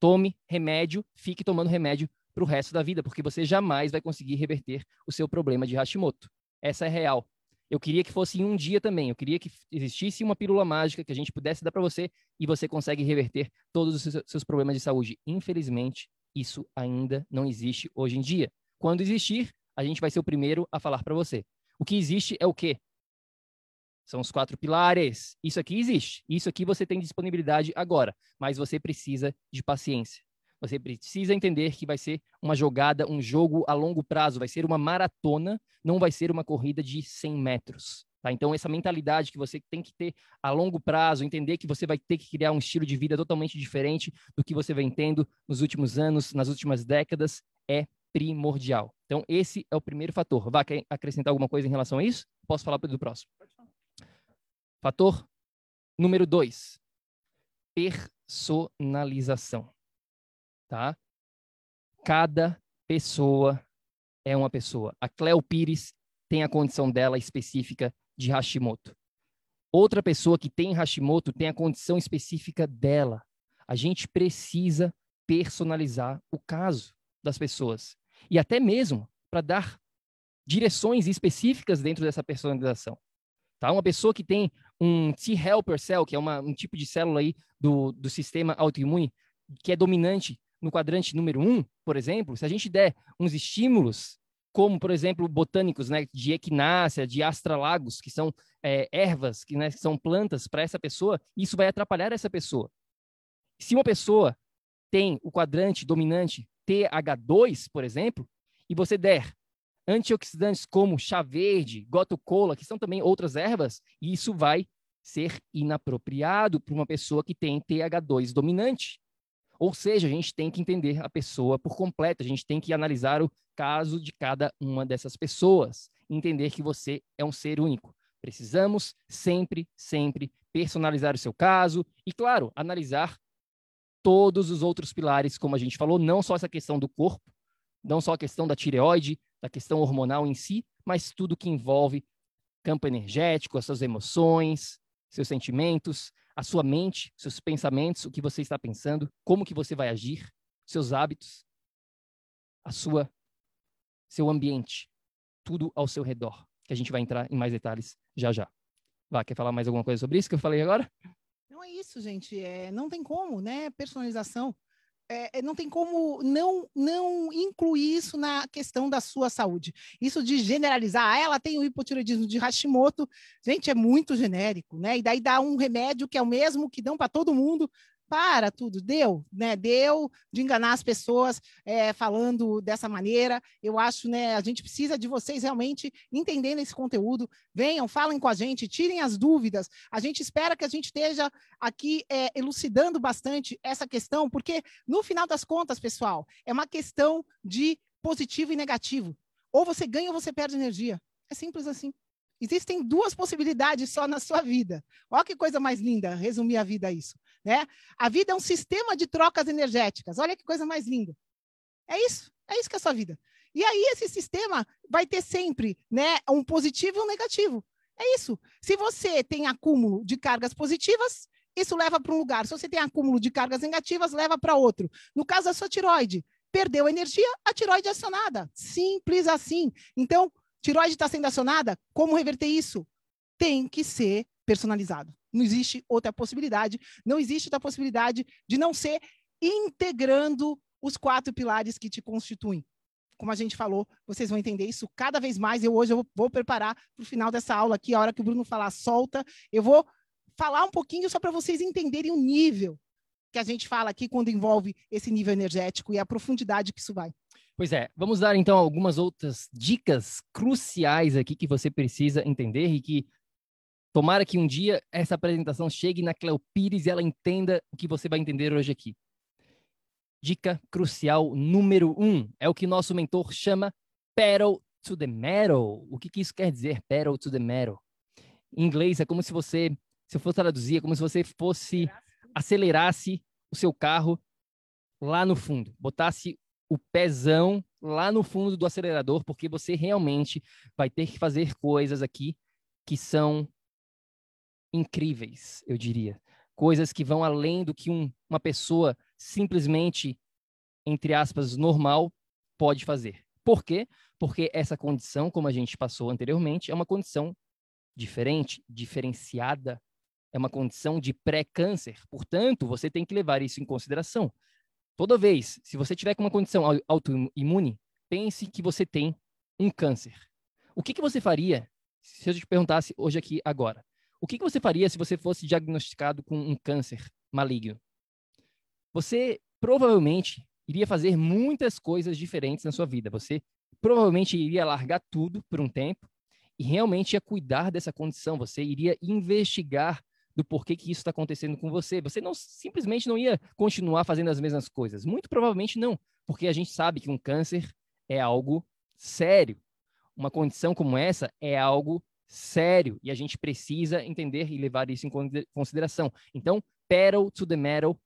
tome remédio, fique tomando remédio para o resto da vida, porque você jamais vai conseguir reverter o seu problema de Hashimoto. Essa é real. Eu queria que fosse em um dia também. Eu queria que existisse uma pílula mágica que a gente pudesse dar para você e você consegue reverter todos os seus problemas de saúde. Infelizmente, isso ainda não existe hoje em dia. Quando existir, a gente vai ser o primeiro a falar para você. O que existe é o quê? São os quatro pilares. Isso aqui existe. Isso aqui você tem disponibilidade agora, mas você precisa de paciência. Você precisa entender que vai ser uma jogada, um jogo a longo prazo, vai ser uma maratona, não vai ser uma corrida de 100 metros. Tá? Então, essa mentalidade que você tem que ter a longo prazo, entender que você vai ter que criar um estilo de vida totalmente diferente do que você vem tendo nos últimos anos, nas últimas décadas, é primordial. Então, esse é o primeiro fator. Vai acrescentar alguma coisa em relação a isso? Posso falar do próximo. Fator número dois: personalização. Tá? Cada pessoa é uma pessoa. A Cleo Pires tem a condição dela específica de Hashimoto. Outra pessoa que tem Hashimoto tem a condição específica dela. A gente precisa personalizar o caso das pessoas e até mesmo para dar direções específicas dentro dessa personalização. Tá? Uma pessoa que tem um T-helper cell, que é uma, um tipo de célula aí do, do sistema autoimune, que é dominante no quadrante número um, por exemplo, se a gente der uns estímulos, como, por exemplo, botânicos, né, de equinácea, de astralagos, que são é, ervas, que, né, que são plantas para essa pessoa, isso vai atrapalhar essa pessoa. Se uma pessoa tem o quadrante dominante TH2, por exemplo, e você der antioxidantes como chá verde, gotu-cola, que são também outras ervas, isso vai ser inapropriado para uma pessoa que tem TH2 dominante. Ou seja, a gente tem que entender a pessoa por completo, a gente tem que analisar o caso de cada uma dessas pessoas, entender que você é um ser único. Precisamos sempre, sempre personalizar o seu caso e, claro, analisar todos os outros pilares, como a gente falou, não só essa questão do corpo, não só a questão da tireoide, da questão hormonal em si, mas tudo que envolve campo energético, as suas emoções, seus sentimentos, a sua mente, seus pensamentos, o que você está pensando, como que você vai agir, seus hábitos, a sua seu ambiente, tudo ao seu redor, que a gente vai entrar em mais detalhes já já. Vá, quer falar mais alguma coisa sobre isso que eu falei agora? É isso, gente. É, não tem como, né? Personalização. É, é, não tem como não, não incluir isso na questão da sua saúde. Isso de generalizar, ah, ela tem o hipotiroidismo de Hashimoto, gente, é muito genérico, né? E daí dá um remédio que é o mesmo que dão para todo mundo, para tudo, deu, né? Deu de enganar as pessoas é, falando dessa maneira. Eu acho, né? A gente precisa de vocês realmente entendendo esse conteúdo. Venham, falem com a gente, tirem as dúvidas. A gente espera que a gente esteja aqui é, elucidando bastante essa questão, porque no final das contas, pessoal, é uma questão de positivo e negativo. Ou você ganha ou você perde energia. É simples assim. Existem duas possibilidades só na sua vida. Olha que coisa mais linda, resumir a vida a isso. Né? A vida é um sistema de trocas energéticas. Olha que coisa mais linda. É isso, é isso que é a sua vida. E aí esse sistema vai ter sempre né, um positivo e um negativo. É isso. Se você tem acúmulo de cargas positivas, isso leva para um lugar. Se você tem acúmulo de cargas negativas, leva para outro. No caso da sua tiroide, perdeu energia, a tiroide é acionada. Simples assim. Então, Tiroide está sendo acionada, como reverter isso? Tem que ser personalizado. Não existe outra possibilidade. Não existe outra possibilidade de não ser integrando os quatro pilares que te constituem. Como a gente falou, vocês vão entender isso cada vez mais. Eu hoje eu vou preparar para o final dessa aula aqui, a hora que o Bruno falar solta, eu vou falar um pouquinho só para vocês entenderem o nível que a gente fala aqui quando envolve esse nível energético e a profundidade que isso vai. Pois é, vamos dar então algumas outras dicas cruciais aqui que você precisa entender e que tomara que um dia essa apresentação chegue na Cleo Pires e ela entenda o que você vai entender hoje aqui. Dica crucial número um é o que nosso mentor chama pedal to the metal. O que, que isso quer dizer, pedal to the metal? Em inglês é como se você, se eu fosse traduzir, é como se você fosse acelerasse o seu carro lá no fundo, botasse o pezão lá no fundo do acelerador, porque você realmente vai ter que fazer coisas aqui que são incríveis, eu diria. Coisas que vão além do que um, uma pessoa simplesmente, entre aspas, normal pode fazer. Por quê? Porque essa condição, como a gente passou anteriormente, é uma condição diferente, diferenciada, é uma condição de pré-câncer. Portanto, você tem que levar isso em consideração. Toda vez, se você tiver com uma condição autoimune, pense que você tem um câncer. O que, que você faria se eu te perguntasse hoje aqui, agora? O que, que você faria se você fosse diagnosticado com um câncer maligno? Você provavelmente iria fazer muitas coisas diferentes na sua vida. Você provavelmente iria largar tudo por um tempo e realmente ia cuidar dessa condição. Você iria investigar do porquê que isso está acontecendo com você. Você não simplesmente não ia continuar fazendo as mesmas coisas. Muito provavelmente não, porque a gente sabe que um câncer é algo sério. Uma condição como essa é algo sério e a gente precisa entender e levar isso em consideração. Então, pedal to the metal,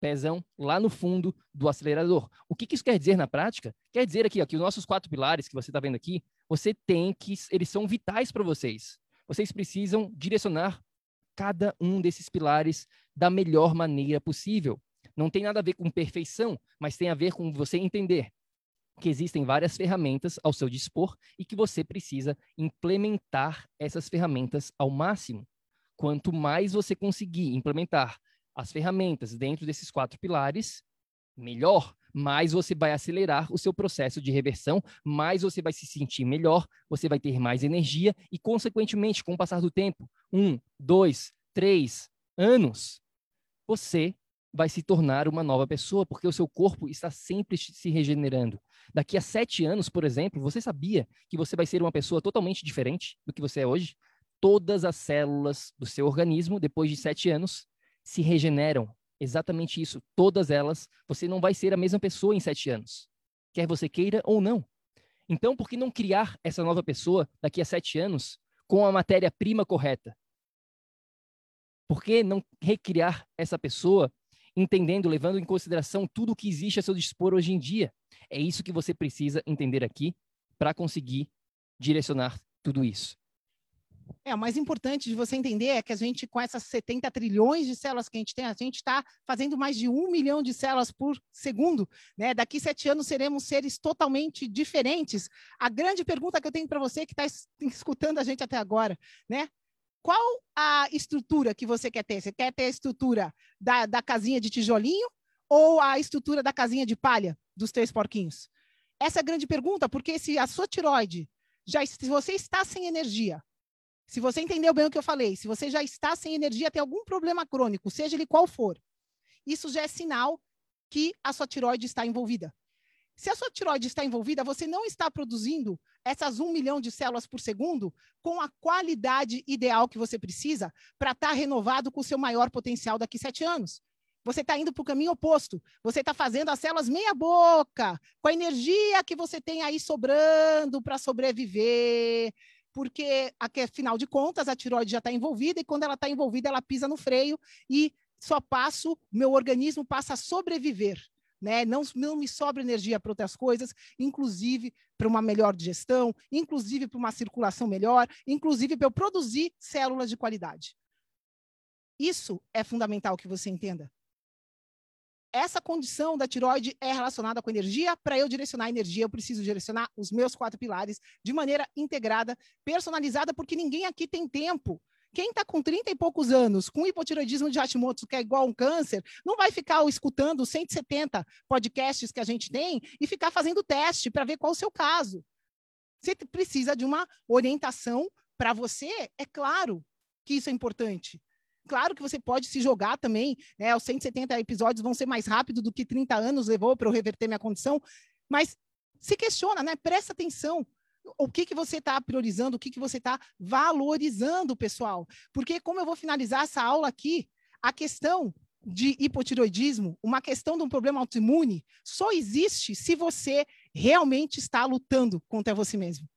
pezão lá no fundo do acelerador. O que, que isso quer dizer na prática? Quer dizer aqui ó, que os nossos quatro pilares que você está vendo aqui, você tem que, eles são vitais para vocês. Vocês precisam direcionar cada um desses pilares da melhor maneira possível. Não tem nada a ver com perfeição, mas tem a ver com você entender que existem várias ferramentas ao seu dispor e que você precisa implementar essas ferramentas ao máximo. Quanto mais você conseguir implementar as ferramentas dentro desses quatro pilares, melhor. Mais você vai acelerar o seu processo de reversão, mais você vai se sentir melhor, você vai ter mais energia e, consequentemente, com o passar do tempo, um, dois, três anos, você vai se tornar uma nova pessoa, porque o seu corpo está sempre se regenerando. Daqui a sete anos, por exemplo, você sabia que você vai ser uma pessoa totalmente diferente do que você é hoje? Todas as células do seu organismo, depois de sete anos, se regeneram. Exatamente isso. Todas elas, você não vai ser a mesma pessoa em sete anos, quer você queira ou não. Então, por que não criar essa nova pessoa daqui a sete anos com a matéria-prima correta? Por que não recriar essa pessoa entendendo, levando em consideração tudo o que existe a seu dispor hoje em dia. É isso que você precisa entender aqui para conseguir direcionar tudo isso. É, o mais importante de você entender é que a gente, com essas 70 trilhões de células que a gente tem, a gente está fazendo mais de um milhão de células por segundo. Né? Daqui sete anos seremos seres totalmente diferentes. A grande pergunta que eu tenho para você que está escutando a gente até agora, né? Qual a estrutura que você quer ter? Você quer ter a estrutura da, da casinha de tijolinho ou a estrutura da casinha de palha dos três porquinhos? Essa é a grande pergunta, porque se a sua tiroide, já, se você está sem energia, se você entendeu bem o que eu falei, se você já está sem energia, tem algum problema crônico, seja ele qual for, isso já é sinal que a sua tiroide está envolvida. Se a sua tiroide está envolvida, você não está produzindo essas um milhão de células por segundo com a qualidade ideal que você precisa para estar tá renovado com o seu maior potencial daqui a sete anos. Você está indo para o caminho oposto. Você está fazendo as células meia boca, com a energia que você tem aí sobrando para sobreviver. Porque, afinal de contas, a tiroide já está envolvida e quando ela está envolvida, ela pisa no freio e só passo, meu organismo passa a sobreviver né? Não, não me sobra energia para outras coisas, inclusive para uma melhor digestão, inclusive para uma circulação melhor, inclusive para eu produzir células de qualidade. Isso é fundamental que você entenda. Essa condição da tiroide é relacionada com energia. Para eu direcionar a energia, eu preciso direcionar os meus quatro pilares de maneira integrada, personalizada, porque ninguém aqui tem tempo quem está com 30 e poucos anos, com hipotiroidismo de Hashimoto, que é igual a um câncer, não vai ficar escutando 170 podcasts que a gente tem e ficar fazendo teste para ver qual o seu caso. Você precisa de uma orientação para você, é claro que isso é importante. Claro que você pode se jogar também, né? Os 170 episódios vão ser mais rápido do que 30 anos levou para eu reverter minha condição, mas se questiona, né? Presta atenção o que, que você está priorizando, o que, que você está valorizando, pessoal. Porque, como eu vou finalizar essa aula aqui, a questão de hipotiroidismo, uma questão de um problema autoimune, só existe se você realmente está lutando contra você mesmo.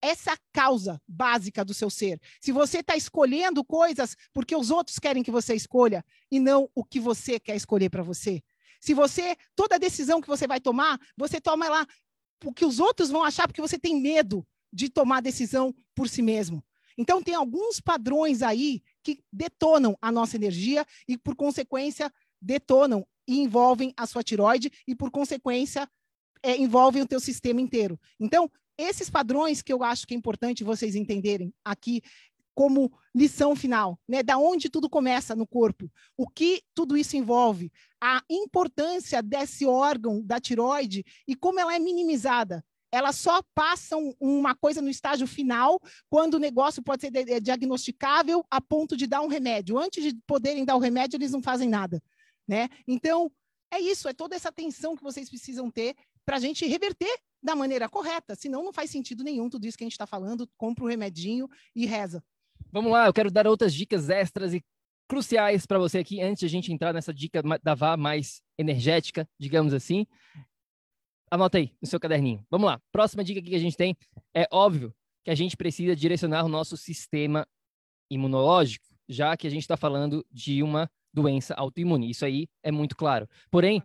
Essa é causa básica do seu ser. Se você está escolhendo coisas porque os outros querem que você escolha e não o que você quer escolher para você. Se você, toda decisão que você vai tomar, você toma ela o que os outros vão achar porque você tem medo de tomar decisão por si mesmo. Então, tem alguns padrões aí que detonam a nossa energia e, por consequência, detonam e envolvem a sua tiroide e, por consequência, é, envolvem o teu sistema inteiro. Então, esses padrões que eu acho que é importante vocês entenderem aqui como lição final, né? Da onde tudo começa no corpo, o que tudo isso envolve, a importância desse órgão da tiroide e como ela é minimizada. Ela só passa uma coisa no estágio final quando o negócio pode ser diagnosticável a ponto de dar um remédio. Antes de poderem dar o remédio, eles não fazem nada. né? Então, é isso, é toda essa atenção que vocês precisam ter para a gente reverter da maneira correta, senão não faz sentido nenhum tudo isso que a gente está falando, compra o remedinho e reza. Vamos lá, eu quero dar outras dicas extras e cruciais para você aqui, antes de a gente entrar nessa dica da VA mais energética, digamos assim. Anota aí no seu caderninho. Vamos lá. Próxima dica que a gente tem é óbvio que a gente precisa direcionar o nosso sistema imunológico, já que a gente está falando de uma doença autoimune. Isso aí é muito claro. Porém,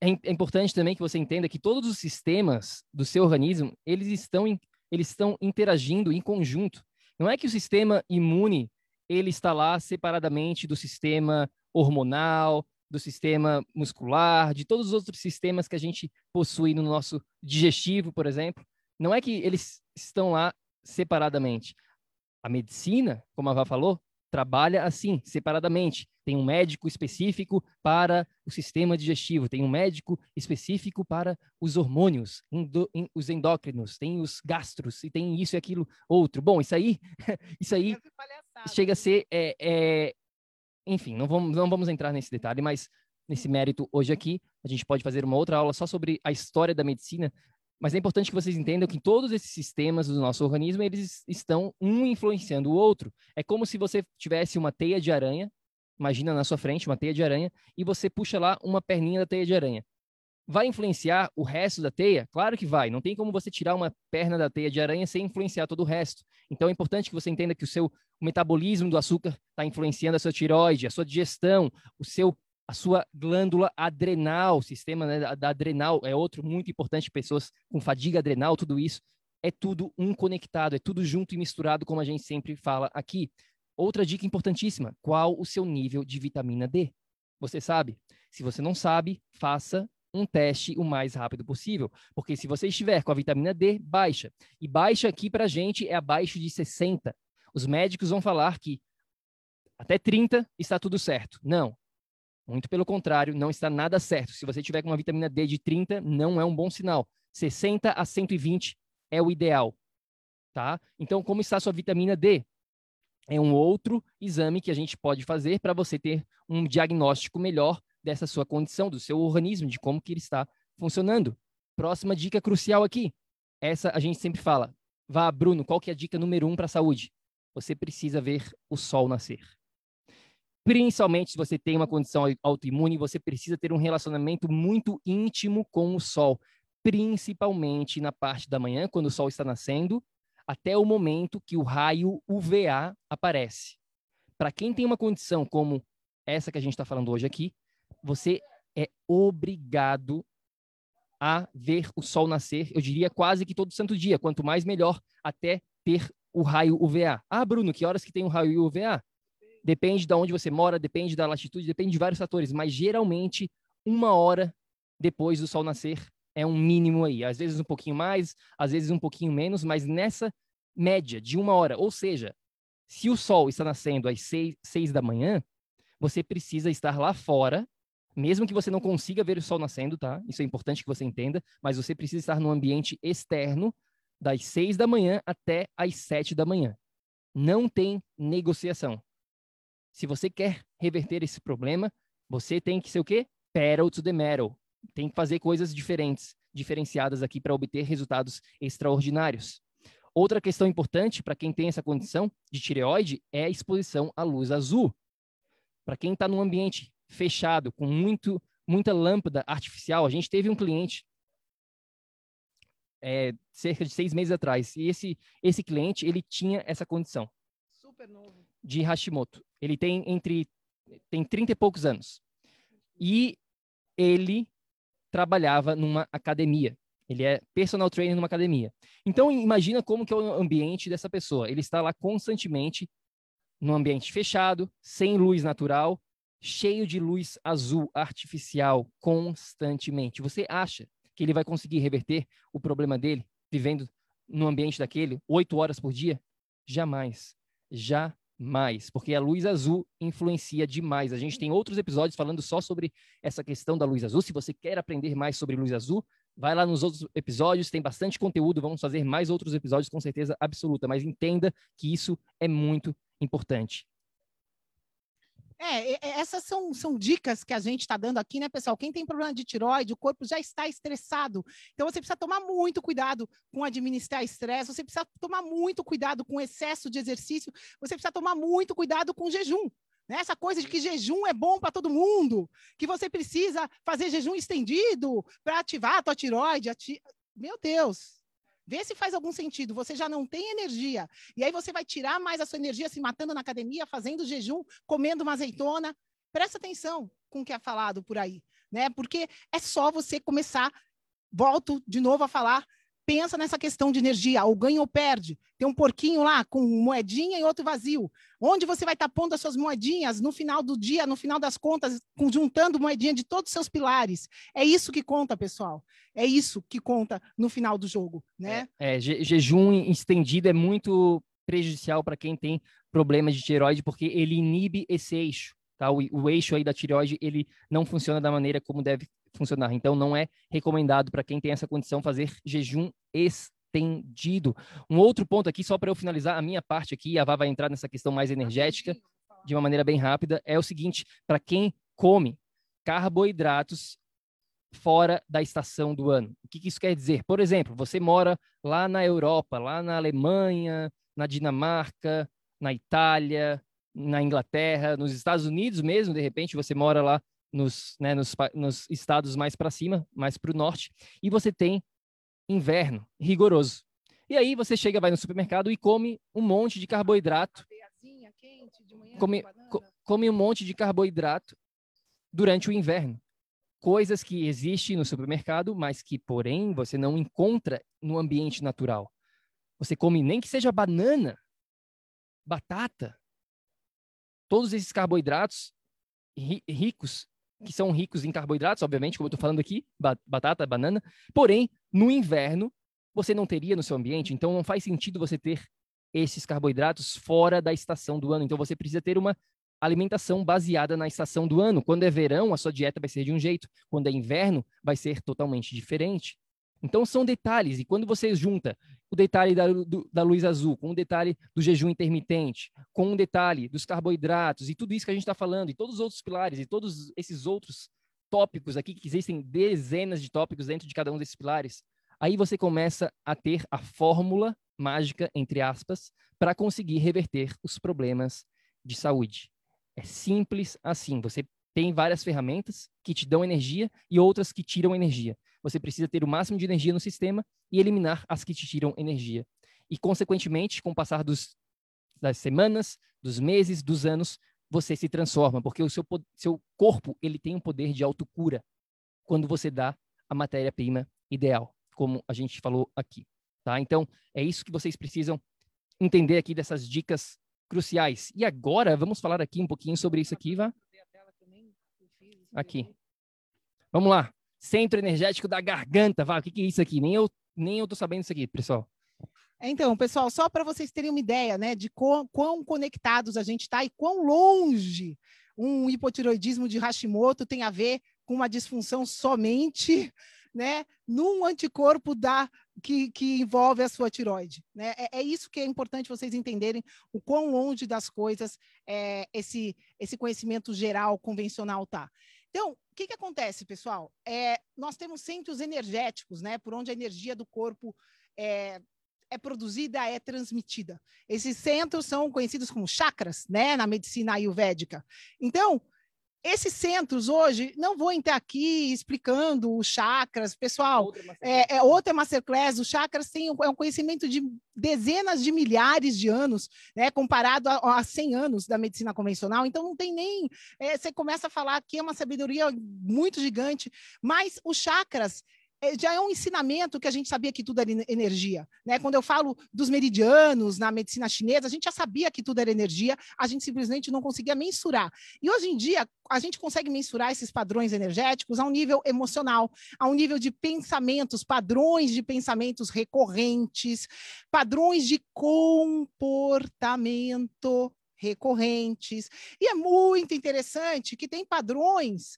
é, é, importante também que você entenda que todos os sistemas do seu organismo, eles estão, eles estão interagindo em conjunto. Não é que o sistema imune ele está lá separadamente do sistema hormonal, do sistema muscular, de todos os outros sistemas que a gente possui no nosso digestivo, por exemplo. Não é que eles estão lá separadamente. A medicina, como a Vá falou, trabalha assim, separadamente. Tem um médico específico para o sistema digestivo, tem um médico específico para os hormônios, endo, os endócrinos, tem os gastros, e tem isso e aquilo outro. Bom, isso aí, isso aí chega a ser, é, é, enfim, não vamos, não vamos entrar nesse detalhe, mas nesse mérito hoje aqui, a gente pode fazer uma outra aula só sobre a história da medicina, mas é importante que vocês entendam que todos esses sistemas do nosso organismo, eles estão um influenciando o outro. É como se você tivesse uma teia de aranha, imagina na sua frente uma teia de aranha, e você puxa lá uma perninha da teia de aranha. Vai influenciar o resto da teia? Claro que vai. Não tem como você tirar uma perna da teia de aranha sem influenciar todo o resto. Então é importante que você entenda que o seu o metabolismo do açúcar está influenciando a sua tiroide, a sua digestão, o seu a sua glândula adrenal, o sistema né, da, adrenal é outro muito importante, pessoas com fadiga adrenal, tudo isso é tudo um conectado, é tudo junto e misturado, como a gente sempre fala aqui. Outra dica importantíssima: qual o seu nível de vitamina D? Você sabe? Se você não sabe, faça um teste o mais rápido possível, porque se você estiver com a vitamina D baixa, e baixa aqui para a gente é abaixo de 60, os médicos vão falar que até 30 está tudo certo. Não, muito pelo contrário, não está nada certo. Se você tiver com uma vitamina D de 30, não é um bom sinal. 60 a 120 é o ideal, tá? Então, como está sua vitamina D? É um outro exame que a gente pode fazer para você ter um diagnóstico melhor dessa sua condição, do seu organismo, de como que ele está funcionando. Próxima dica crucial aqui. Essa a gente sempre fala. Vá, Bruno, qual que é a dica número um para a saúde? Você precisa ver o sol nascer. Principalmente se você tem uma condição autoimune, você precisa ter um relacionamento muito íntimo com o sol, principalmente na parte da manhã, quando o sol está nascendo, até o momento que o raio UVA aparece. Para quem tem uma condição como essa que a gente está falando hoje aqui, você é obrigado a ver o sol nascer, eu diria quase que todo santo dia, quanto mais melhor, até ter o raio UVA. Ah, Bruno, que horas que tem o raio UVA? Depende de onde você mora, depende da latitude, depende de vários fatores, mas geralmente uma hora depois do sol nascer é um mínimo aí. Às vezes um pouquinho mais, às vezes um pouquinho menos, mas nessa média de uma hora. Ou seja, se o sol está nascendo às seis, seis da manhã, você precisa estar lá fora, mesmo que você não consiga ver o sol nascendo, tá? Isso é importante que você entenda, mas você precisa estar no ambiente externo das seis da manhã até às sete da manhã. Não tem negociação. Se você quer reverter esse problema, você tem que ser o quê? Pedal to the metal. Tem que fazer coisas diferentes, diferenciadas aqui para obter resultados extraordinários. Outra questão importante para quem tem essa condição de tireoide é a exposição à luz azul. Para quem está num ambiente fechado, com muito, muita lâmpada artificial, a gente teve um cliente é, cerca de seis meses atrás, e esse, esse cliente ele tinha essa condição. De Hashimoto. Ele tem entre tem 30 e poucos anos. E ele trabalhava numa academia. Ele é personal trainer numa academia. Então imagina como que é o ambiente dessa pessoa. Ele está lá constantemente num ambiente fechado, sem luz natural, cheio de luz azul artificial constantemente. Você acha que ele vai conseguir reverter o problema dele vivendo no ambiente daquele oito horas por dia? Jamais. Já mais, porque a luz azul influencia demais. A gente tem outros episódios falando só sobre essa questão da luz azul. Se você quer aprender mais sobre luz azul, vai lá nos outros episódios, tem bastante conteúdo, vamos fazer mais outros episódios com certeza absoluta, mas entenda que isso é muito importante. É, essas são, são dicas que a gente está dando aqui, né, pessoal? Quem tem problema de tiroide, o corpo já está estressado. Então, você precisa tomar muito cuidado com administrar estresse, você precisa tomar muito cuidado com excesso de exercício, você precisa tomar muito cuidado com jejum. Né? Essa coisa de que jejum é bom para todo mundo, que você precisa fazer jejum estendido para ativar a tua tiroide. Ati... Meu Deus, Vê se faz algum sentido. Você já não tem energia. E aí você vai tirar mais a sua energia se matando na academia, fazendo jejum, comendo uma azeitona. Presta atenção com o que é falado por aí, né? Porque é só você começar. Volto de novo a falar pensa nessa questão de energia, ou ganha ou perde. Tem um porquinho lá com moedinha e outro vazio. Onde você vai estar pondo as suas moedinhas no final do dia, no final das contas, juntando moedinha de todos os seus pilares. É isso que conta, pessoal. É isso que conta no final do jogo, né? É, é je jejum estendido é muito prejudicial para quem tem problemas de tireoide, porque ele inibe esse eixo. Tá? O, o, eixo aí da tireoide ele não funciona da maneira como deve funcionar. Então, não é recomendado para quem tem essa condição fazer jejum estendido. Um outro ponto aqui, só para eu finalizar a minha parte aqui, a Vá vai entrar nessa questão mais energética de uma maneira bem rápida, é o seguinte: para quem come carboidratos fora da estação do ano. O que, que isso quer dizer? Por exemplo, você mora lá na Europa, lá na Alemanha, na Dinamarca, na Itália, na Inglaterra, nos Estados Unidos mesmo, de repente você mora lá nos, né, nos, nos estados mais para cima, mais para o norte, e você tem inverno rigoroso. E aí você chega, vai no supermercado e come um monte de carboidrato. Come, come um monte de carboidrato durante o inverno. Coisas que existem no supermercado, mas que, porém, você não encontra no ambiente natural. Você come nem que seja banana, batata. Todos esses carboidratos ricos que são ricos em carboidratos, obviamente, como eu estou falando aqui, batata, banana. Porém, no inverno, você não teria no seu ambiente, então não faz sentido você ter esses carboidratos fora da estação do ano. Então você precisa ter uma alimentação baseada na estação do ano. Quando é verão, a sua dieta vai ser de um jeito, quando é inverno, vai ser totalmente diferente. Então são detalhes, e quando você junta o detalhe da, do, da luz azul com o detalhe do jejum intermitente, com o detalhe dos carboidratos e tudo isso que a gente está falando, e todos os outros pilares, e todos esses outros tópicos aqui, que existem dezenas de tópicos dentro de cada um desses pilares, aí você começa a ter a fórmula mágica, entre aspas, para conseguir reverter os problemas de saúde. É simples assim. Você tem várias ferramentas que te dão energia e outras que tiram energia você precisa ter o máximo de energia no sistema e eliminar as que te tiram energia. E, consequentemente, com o passar dos, das semanas, dos meses, dos anos, você se transforma, porque o seu, seu corpo ele tem um poder de autocura quando você dá a matéria-prima ideal, como a gente falou aqui. Tá? Então, é isso que vocês precisam entender aqui dessas dicas cruciais. E agora, vamos falar aqui um pouquinho sobre isso aqui, Vá? Aqui. Vamos lá. Centro energético da garganta. Vá, o que, que é isso aqui? Nem eu, nem eu tô sabendo isso aqui, pessoal. Então, pessoal, só para vocês terem uma ideia, né, de quão, quão conectados a gente está e quão longe um hipotiroidismo de Hashimoto tem a ver com uma disfunção somente, né, num anticorpo da que, que envolve a sua tiroide, né? É, é, isso que é importante vocês entenderem o quão longe das coisas é, esse esse conhecimento geral convencional tá. Então, o que, que acontece, pessoal? É, nós temos centros energéticos, né, por onde a energia do corpo é, é produzida, é transmitida. Esses centros são conhecidos como chakras, né, na medicina ayurvédica. Então, esses centros hoje, não vou entrar aqui explicando os chakras, pessoal, outra é, é outra masterclass, os chakras têm um, é um conhecimento de dezenas de milhares de anos, né, comparado a, a 100 anos da medicina convencional, então não tem nem, é, você começa a falar que é uma sabedoria muito gigante, mas os chakras, já é um ensinamento que a gente sabia que tudo era energia. Né? Quando eu falo dos meridianos na medicina chinesa, a gente já sabia que tudo era energia, a gente simplesmente não conseguia mensurar. E hoje em dia, a gente consegue mensurar esses padrões energéticos a um nível emocional, a um nível de pensamentos, padrões de pensamentos recorrentes, padrões de comportamento recorrentes. E é muito interessante que tem padrões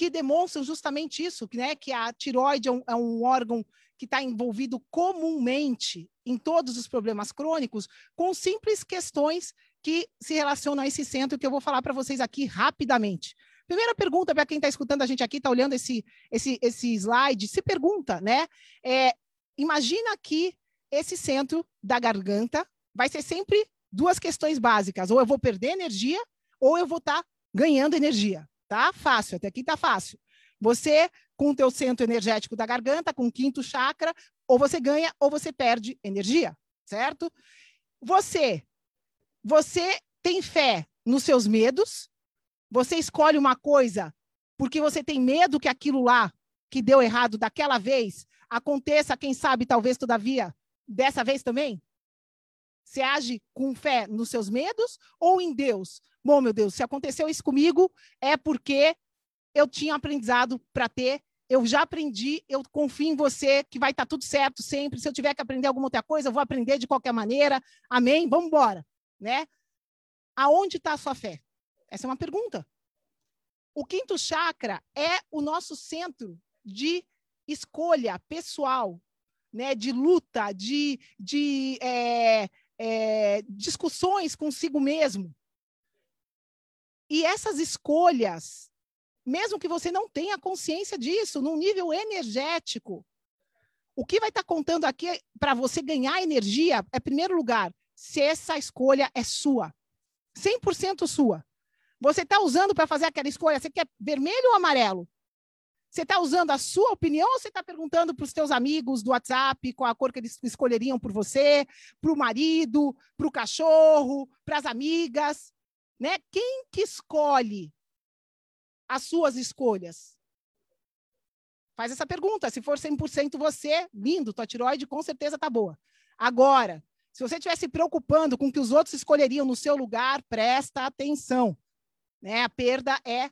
que demonstram justamente isso, né? que a tiroide é um, é um órgão que está envolvido comumente em todos os problemas crônicos, com simples questões que se relacionam a esse centro que eu vou falar para vocês aqui rapidamente. Primeira pergunta para quem está escutando a gente aqui, está olhando esse, esse, esse slide, se pergunta, né? É, imagina que esse centro da garganta vai ser sempre duas questões básicas. Ou eu vou perder energia, ou eu vou estar tá ganhando energia. Tá fácil, até aqui tá fácil. Você, com o teu centro energético da garganta, com o quinto chakra, ou você ganha ou você perde energia, certo? Você, você tem fé nos seus medos, você escolhe uma coisa porque você tem medo que aquilo lá que deu errado daquela vez aconteça, quem sabe, talvez, todavia, dessa vez também? Você age com fé nos seus medos ou em Deus? Bom, meu Deus, se aconteceu isso comigo, é porque eu tinha aprendizado para ter, eu já aprendi, eu confio em você que vai estar tá tudo certo sempre. Se eu tiver que aprender alguma outra coisa, eu vou aprender de qualquer maneira. Amém? Vamos embora, né? Aonde está a sua fé? Essa é uma pergunta. O quinto chakra é o nosso centro de escolha pessoal, né, de luta, de, de é, é, discussões consigo mesmo. E essas escolhas, mesmo que você não tenha consciência disso, num nível energético, o que vai estar tá contando aqui para você ganhar energia é, em primeiro lugar, se essa escolha é sua, 100% sua. Você está usando para fazer aquela escolha, você quer vermelho ou amarelo? Você está usando a sua opinião ou você está perguntando para os seus amigos do WhatsApp qual a cor que eles escolheriam por você, para o marido, para o cachorro, para as amigas? Né? Quem que escolhe as suas escolhas? Faz essa pergunta. Se for 100% você, lindo, tua tiroide com certeza está boa. Agora, se você estiver se preocupando com o que os outros escolheriam no seu lugar, presta atenção. Né? A perda é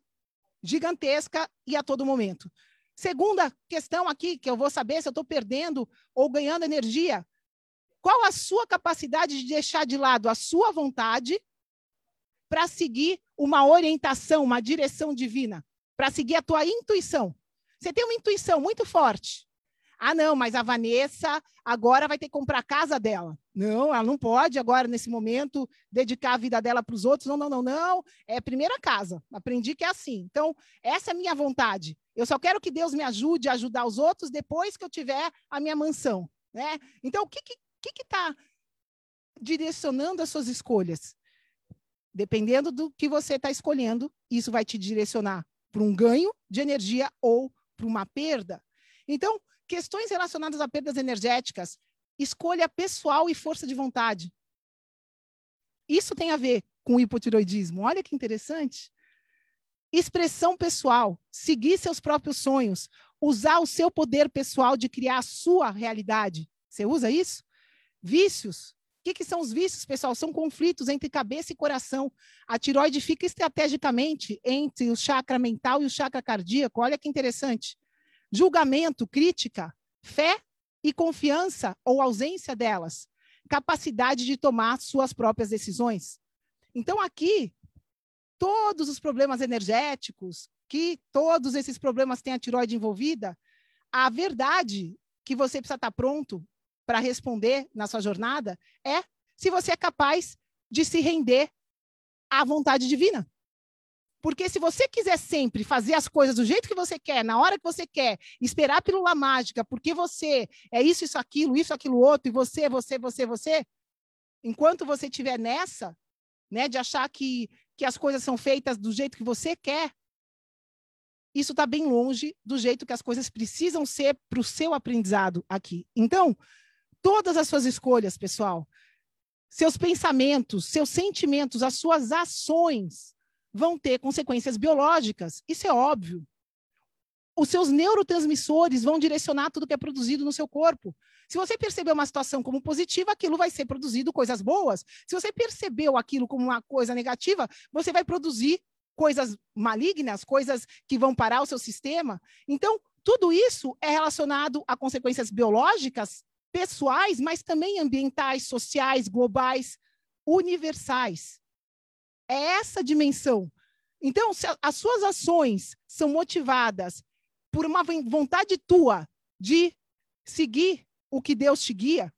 gigantesca e a todo momento. Segunda questão aqui, que eu vou saber se eu estou perdendo ou ganhando energia. Qual a sua capacidade de deixar de lado a sua vontade para seguir uma orientação, uma direção divina, para seguir a tua intuição? Você tem uma intuição muito forte. Ah, não, mas a Vanessa agora vai ter que comprar a casa dela. Não, ela não pode agora, nesse momento, dedicar a vida dela para os outros. Não, não, não, não. É primeira casa. Aprendi que é assim. Então, essa é a minha vontade. Eu só quero que Deus me ajude a ajudar os outros depois que eu tiver a minha mansão. Né? Então, o que está que, que tá direcionando as suas escolhas? Dependendo do que você está escolhendo, isso vai te direcionar para um ganho de energia ou para uma perda. Então, Questões relacionadas a perdas energéticas, escolha pessoal e força de vontade. Isso tem a ver com hipotiroidismo. Olha que interessante. Expressão pessoal, seguir seus próprios sonhos, usar o seu poder pessoal de criar a sua realidade. Você usa isso? Vícios. O que, que são os vícios, pessoal? São conflitos entre cabeça e coração. A tiroide fica estrategicamente entre o chakra mental e o chakra cardíaco. Olha que interessante julgamento, crítica, fé e confiança ou ausência delas, capacidade de tomar suas próprias decisões. Então, aqui, todos os problemas energéticos, que todos esses problemas têm a tiroide envolvida, a verdade que você precisa estar pronto para responder na sua jornada é se você é capaz de se render à vontade divina. Porque se você quiser sempre fazer as coisas do jeito que você quer, na hora que você quer, esperar a pílula mágica, porque você é isso, isso, aquilo, isso, aquilo, outro, e você, você, você, você, enquanto você estiver nessa, né, de achar que, que as coisas são feitas do jeito que você quer, isso está bem longe do jeito que as coisas precisam ser para o seu aprendizado aqui. Então, todas as suas escolhas, pessoal, seus pensamentos, seus sentimentos, as suas ações, vão ter consequências biológicas. Isso é óbvio. Os seus neurotransmissores vão direcionar tudo que é produzido no seu corpo. Se você percebeu uma situação como positiva, aquilo vai ser produzido coisas boas. Se você percebeu aquilo como uma coisa negativa, você vai produzir coisas malignas, coisas que vão parar o seu sistema. Então, tudo isso é relacionado a consequências biológicas, pessoais, mas também ambientais, sociais, globais, universais. É essa dimensão. Então, se as suas ações são motivadas por uma vontade tua de seguir o que Deus te guia,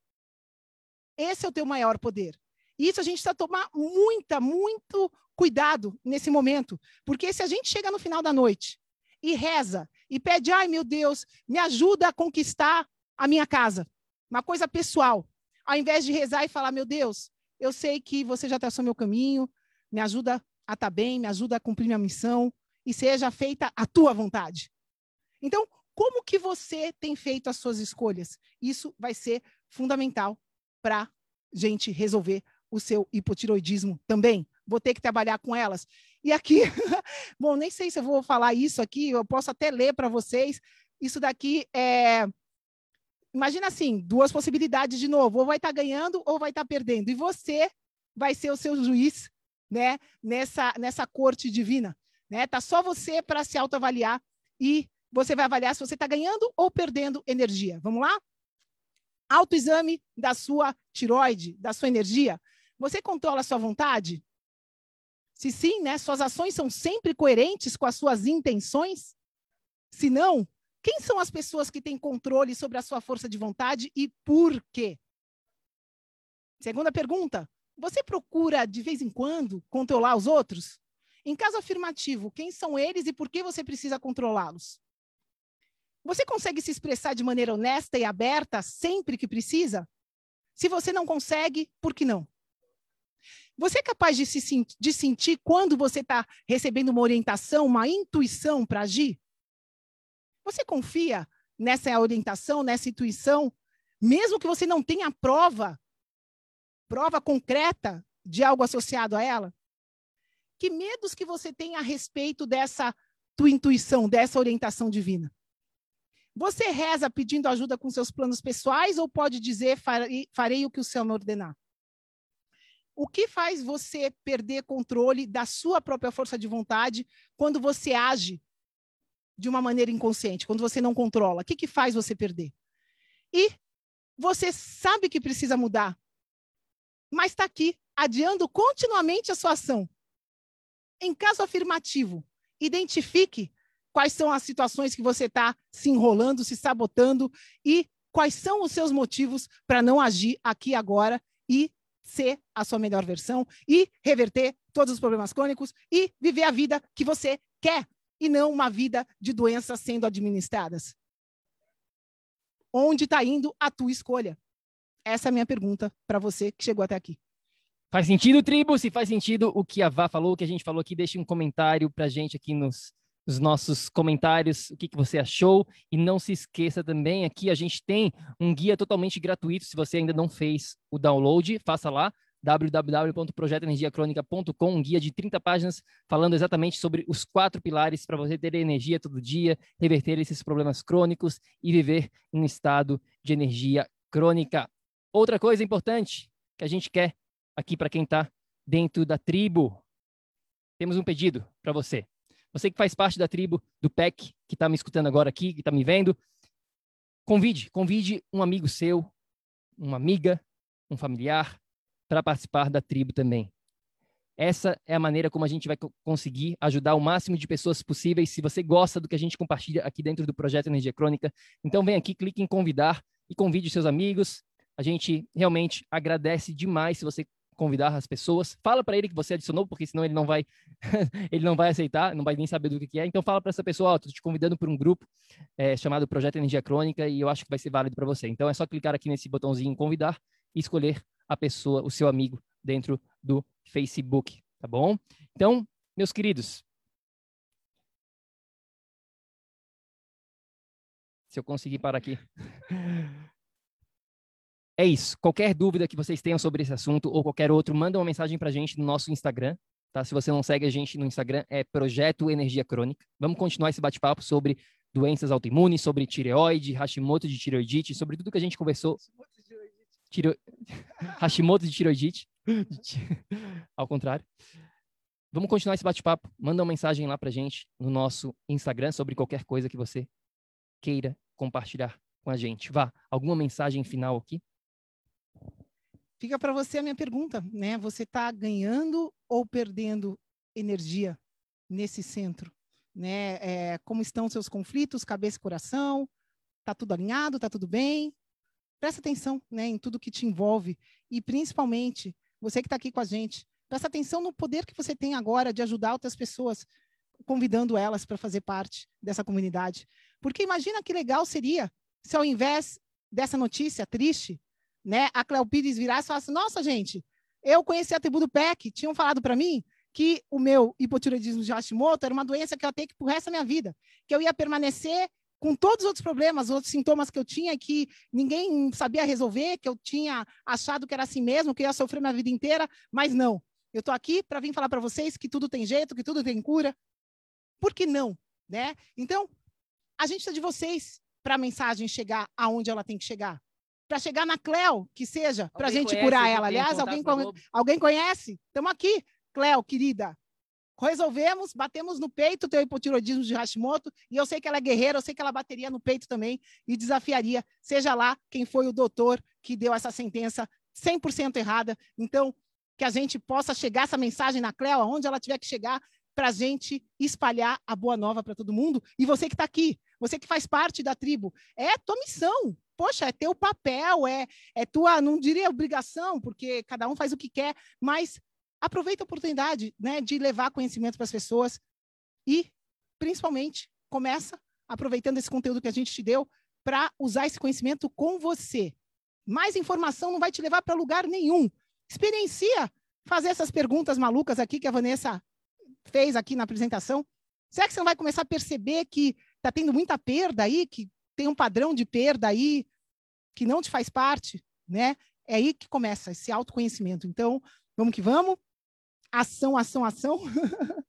esse é o teu maior poder. Isso a gente precisa tomar muita, muito cuidado nesse momento, porque se a gente chega no final da noite e reza e pede, ai meu Deus, me ajuda a conquistar a minha casa, uma coisa pessoal, ao invés de rezar e falar, meu Deus, eu sei que você já traçou meu caminho, me ajuda a estar tá bem, me ajuda a cumprir minha missão e seja feita a tua vontade. Então, como que você tem feito as suas escolhas? Isso vai ser fundamental para gente resolver o seu hipotiroidismo também. Vou ter que trabalhar com elas. E aqui, bom, nem sei se eu vou falar isso aqui, eu posso até ler para vocês. Isso daqui é. Imagina assim, duas possibilidades de novo, ou vai estar tá ganhando ou vai estar tá perdendo. E você vai ser o seu juiz, né, nessa nessa corte divina, né? Tá só você para se autoavaliar e você vai avaliar se você está ganhando ou perdendo energia. Vamos lá? Autoexame da sua tiroide, da sua energia. Você controla a sua vontade? Se sim, né, suas ações são sempre coerentes com as suas intenções? Se não, quem são as pessoas que têm controle sobre a sua força de vontade e por quê? Segunda pergunta: você procura de vez em quando controlar os outros? Em caso afirmativo, quem são eles e por que você precisa controlá-los? Você consegue se expressar de maneira honesta e aberta sempre que precisa? Se você não consegue, por que não? Você é capaz de, se, de sentir quando você está recebendo uma orientação, uma intuição para agir? Você confia nessa orientação, nessa intuição, mesmo que você não tenha prova, prova concreta de algo associado a ela? Que medos que você tem a respeito dessa tua intuição, dessa orientação divina? Você reza pedindo ajuda com seus planos pessoais ou pode dizer farei, farei o que o Senhor me ordenar? O que faz você perder controle da sua própria força de vontade quando você age de uma maneira inconsciente, quando você não controla? O que, que faz você perder? E você sabe que precisa mudar, mas está aqui, adiando continuamente a sua ação. Em caso afirmativo, identifique quais são as situações que você está se enrolando, se sabotando e quais são os seus motivos para não agir aqui agora e ser a sua melhor versão e reverter todos os problemas crônicos e viver a vida que você quer e não uma vida de doenças sendo administradas. Onde está indo a tua escolha? Essa é a minha pergunta para você que chegou até aqui. Faz sentido, tribo? Se faz sentido o que a Vá falou, o que a gente falou aqui, deixe um comentário para a gente aqui nos, nos nossos comentários o que, que você achou. E não se esqueça também, aqui a gente tem um guia totalmente gratuito. Se você ainda não fez o download, faça lá www.projetoenergiacronica.com, um guia de 30 páginas falando exatamente sobre os quatro pilares para você ter energia todo dia, reverter esses problemas crônicos e viver em um estado de energia crônica. Outra coisa importante que a gente quer aqui para quem está dentro da tribo, temos um pedido para você. Você que faz parte da tribo do PEC, que está me escutando agora aqui, que está me vendo, convide, convide um amigo seu, uma amiga, um familiar, para participar da tribo também. Essa é a maneira como a gente vai conseguir ajudar o máximo de pessoas possíveis. Se você gosta do que a gente compartilha aqui dentro do projeto Energia Crônica, então vem aqui, clique em convidar e convide seus amigos. A gente realmente agradece demais se você convidar as pessoas. Fala para ele que você adicionou, porque senão ele não vai ele não vai aceitar, não vai nem saber do que é. Então fala para essa pessoa, ó, oh, te convidando para um grupo é, chamado Projeto Energia Crônica e eu acho que vai ser válido para você. Então é só clicar aqui nesse botãozinho convidar e escolher a pessoa, o seu amigo dentro do Facebook, tá bom? Então, meus queridos, se eu conseguir parar aqui. É isso. Qualquer dúvida que vocês tenham sobre esse assunto ou qualquer outro, manda uma mensagem para a gente no nosso Instagram. Tá? Se você não segue a gente no Instagram, é Projeto Energia Crônica. Vamos continuar esse bate-papo sobre doenças autoimunes, sobre tireoide, Hashimoto de tireoidite, sobre tudo que a gente conversou. Tiro... Hashimoto de tireoidite. Ao contrário. Vamos continuar esse bate-papo. Manda uma mensagem lá pra gente no nosso Instagram sobre qualquer coisa que você queira compartilhar com a gente. Vá, alguma mensagem final aqui? Fica para você a minha pergunta, né? Você está ganhando ou perdendo energia nesse centro, né? É, como estão seus conflitos, cabeça e coração? Tá tudo alinhado? Tá tudo bem? Presta atenção, né, em tudo que te envolve e principalmente você que está aqui com a gente, presta atenção no poder que você tem agora de ajudar outras pessoas, convidando elas para fazer parte dessa comunidade. Porque imagina que legal seria se ao invés dessa notícia triste, né, a Cleo Pires virasse e falasse: Nossa, gente, eu conheci a tribo do PEC, tinham falado para mim que o meu hipotireoidismo de Hashimoto era uma doença que eu ia ter que pro resto da minha vida, que eu ia permanecer com todos os outros problemas, outros sintomas que eu tinha que ninguém sabia resolver, que eu tinha achado que era assim mesmo, que eu ia sofrer minha vida inteira, mas não. Eu estou aqui para vir falar para vocês que tudo tem jeito, que tudo tem cura. Por que não? Né? Então, a gente precisa de vocês para a mensagem chegar aonde ela tem que chegar. Para chegar na Cleo, que seja, para a gente curar ela. Aliás, alguém, alguém conhece? Estamos aqui. Cleo, querida, resolvemos, batemos no peito o teu hipotiroidismo de Hashimoto, e eu sei que ela é guerreira, eu sei que ela bateria no peito também e desafiaria, seja lá quem foi o doutor que deu essa sentença 100% errada. Então, que a gente possa chegar essa mensagem na Cleo, aonde ela tiver que chegar, para a gente espalhar a boa nova para todo mundo. E você que está aqui, você que faz parte da tribo, é tua missão. Poxa, é teu papel, é, é tua, não diria obrigação, porque cada um faz o que quer, mas aproveita a oportunidade né, de levar conhecimento para as pessoas e, principalmente, começa aproveitando esse conteúdo que a gente te deu para usar esse conhecimento com você. Mais informação não vai te levar para lugar nenhum. Experiencia fazer essas perguntas malucas aqui que a Vanessa fez aqui na apresentação. Será que você não vai começar a perceber que está tendo muita perda aí, que tem um padrão de perda aí que não te faz parte, né? É aí que começa esse autoconhecimento. Então, vamos que vamos ação, ação, ação.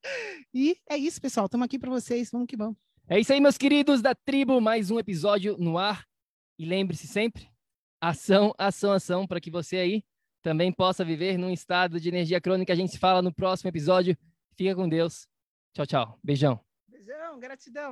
e é isso, pessoal. Estamos aqui para vocês. Vamos que vamos. É isso aí, meus queridos da tribo. Mais um episódio no ar. E lembre-se sempre: ação, ação, ação, para que você aí também possa viver num estado de energia crônica. A gente se fala no próximo episódio. Fica com Deus. Tchau, tchau. Beijão. Beijão, gratidão.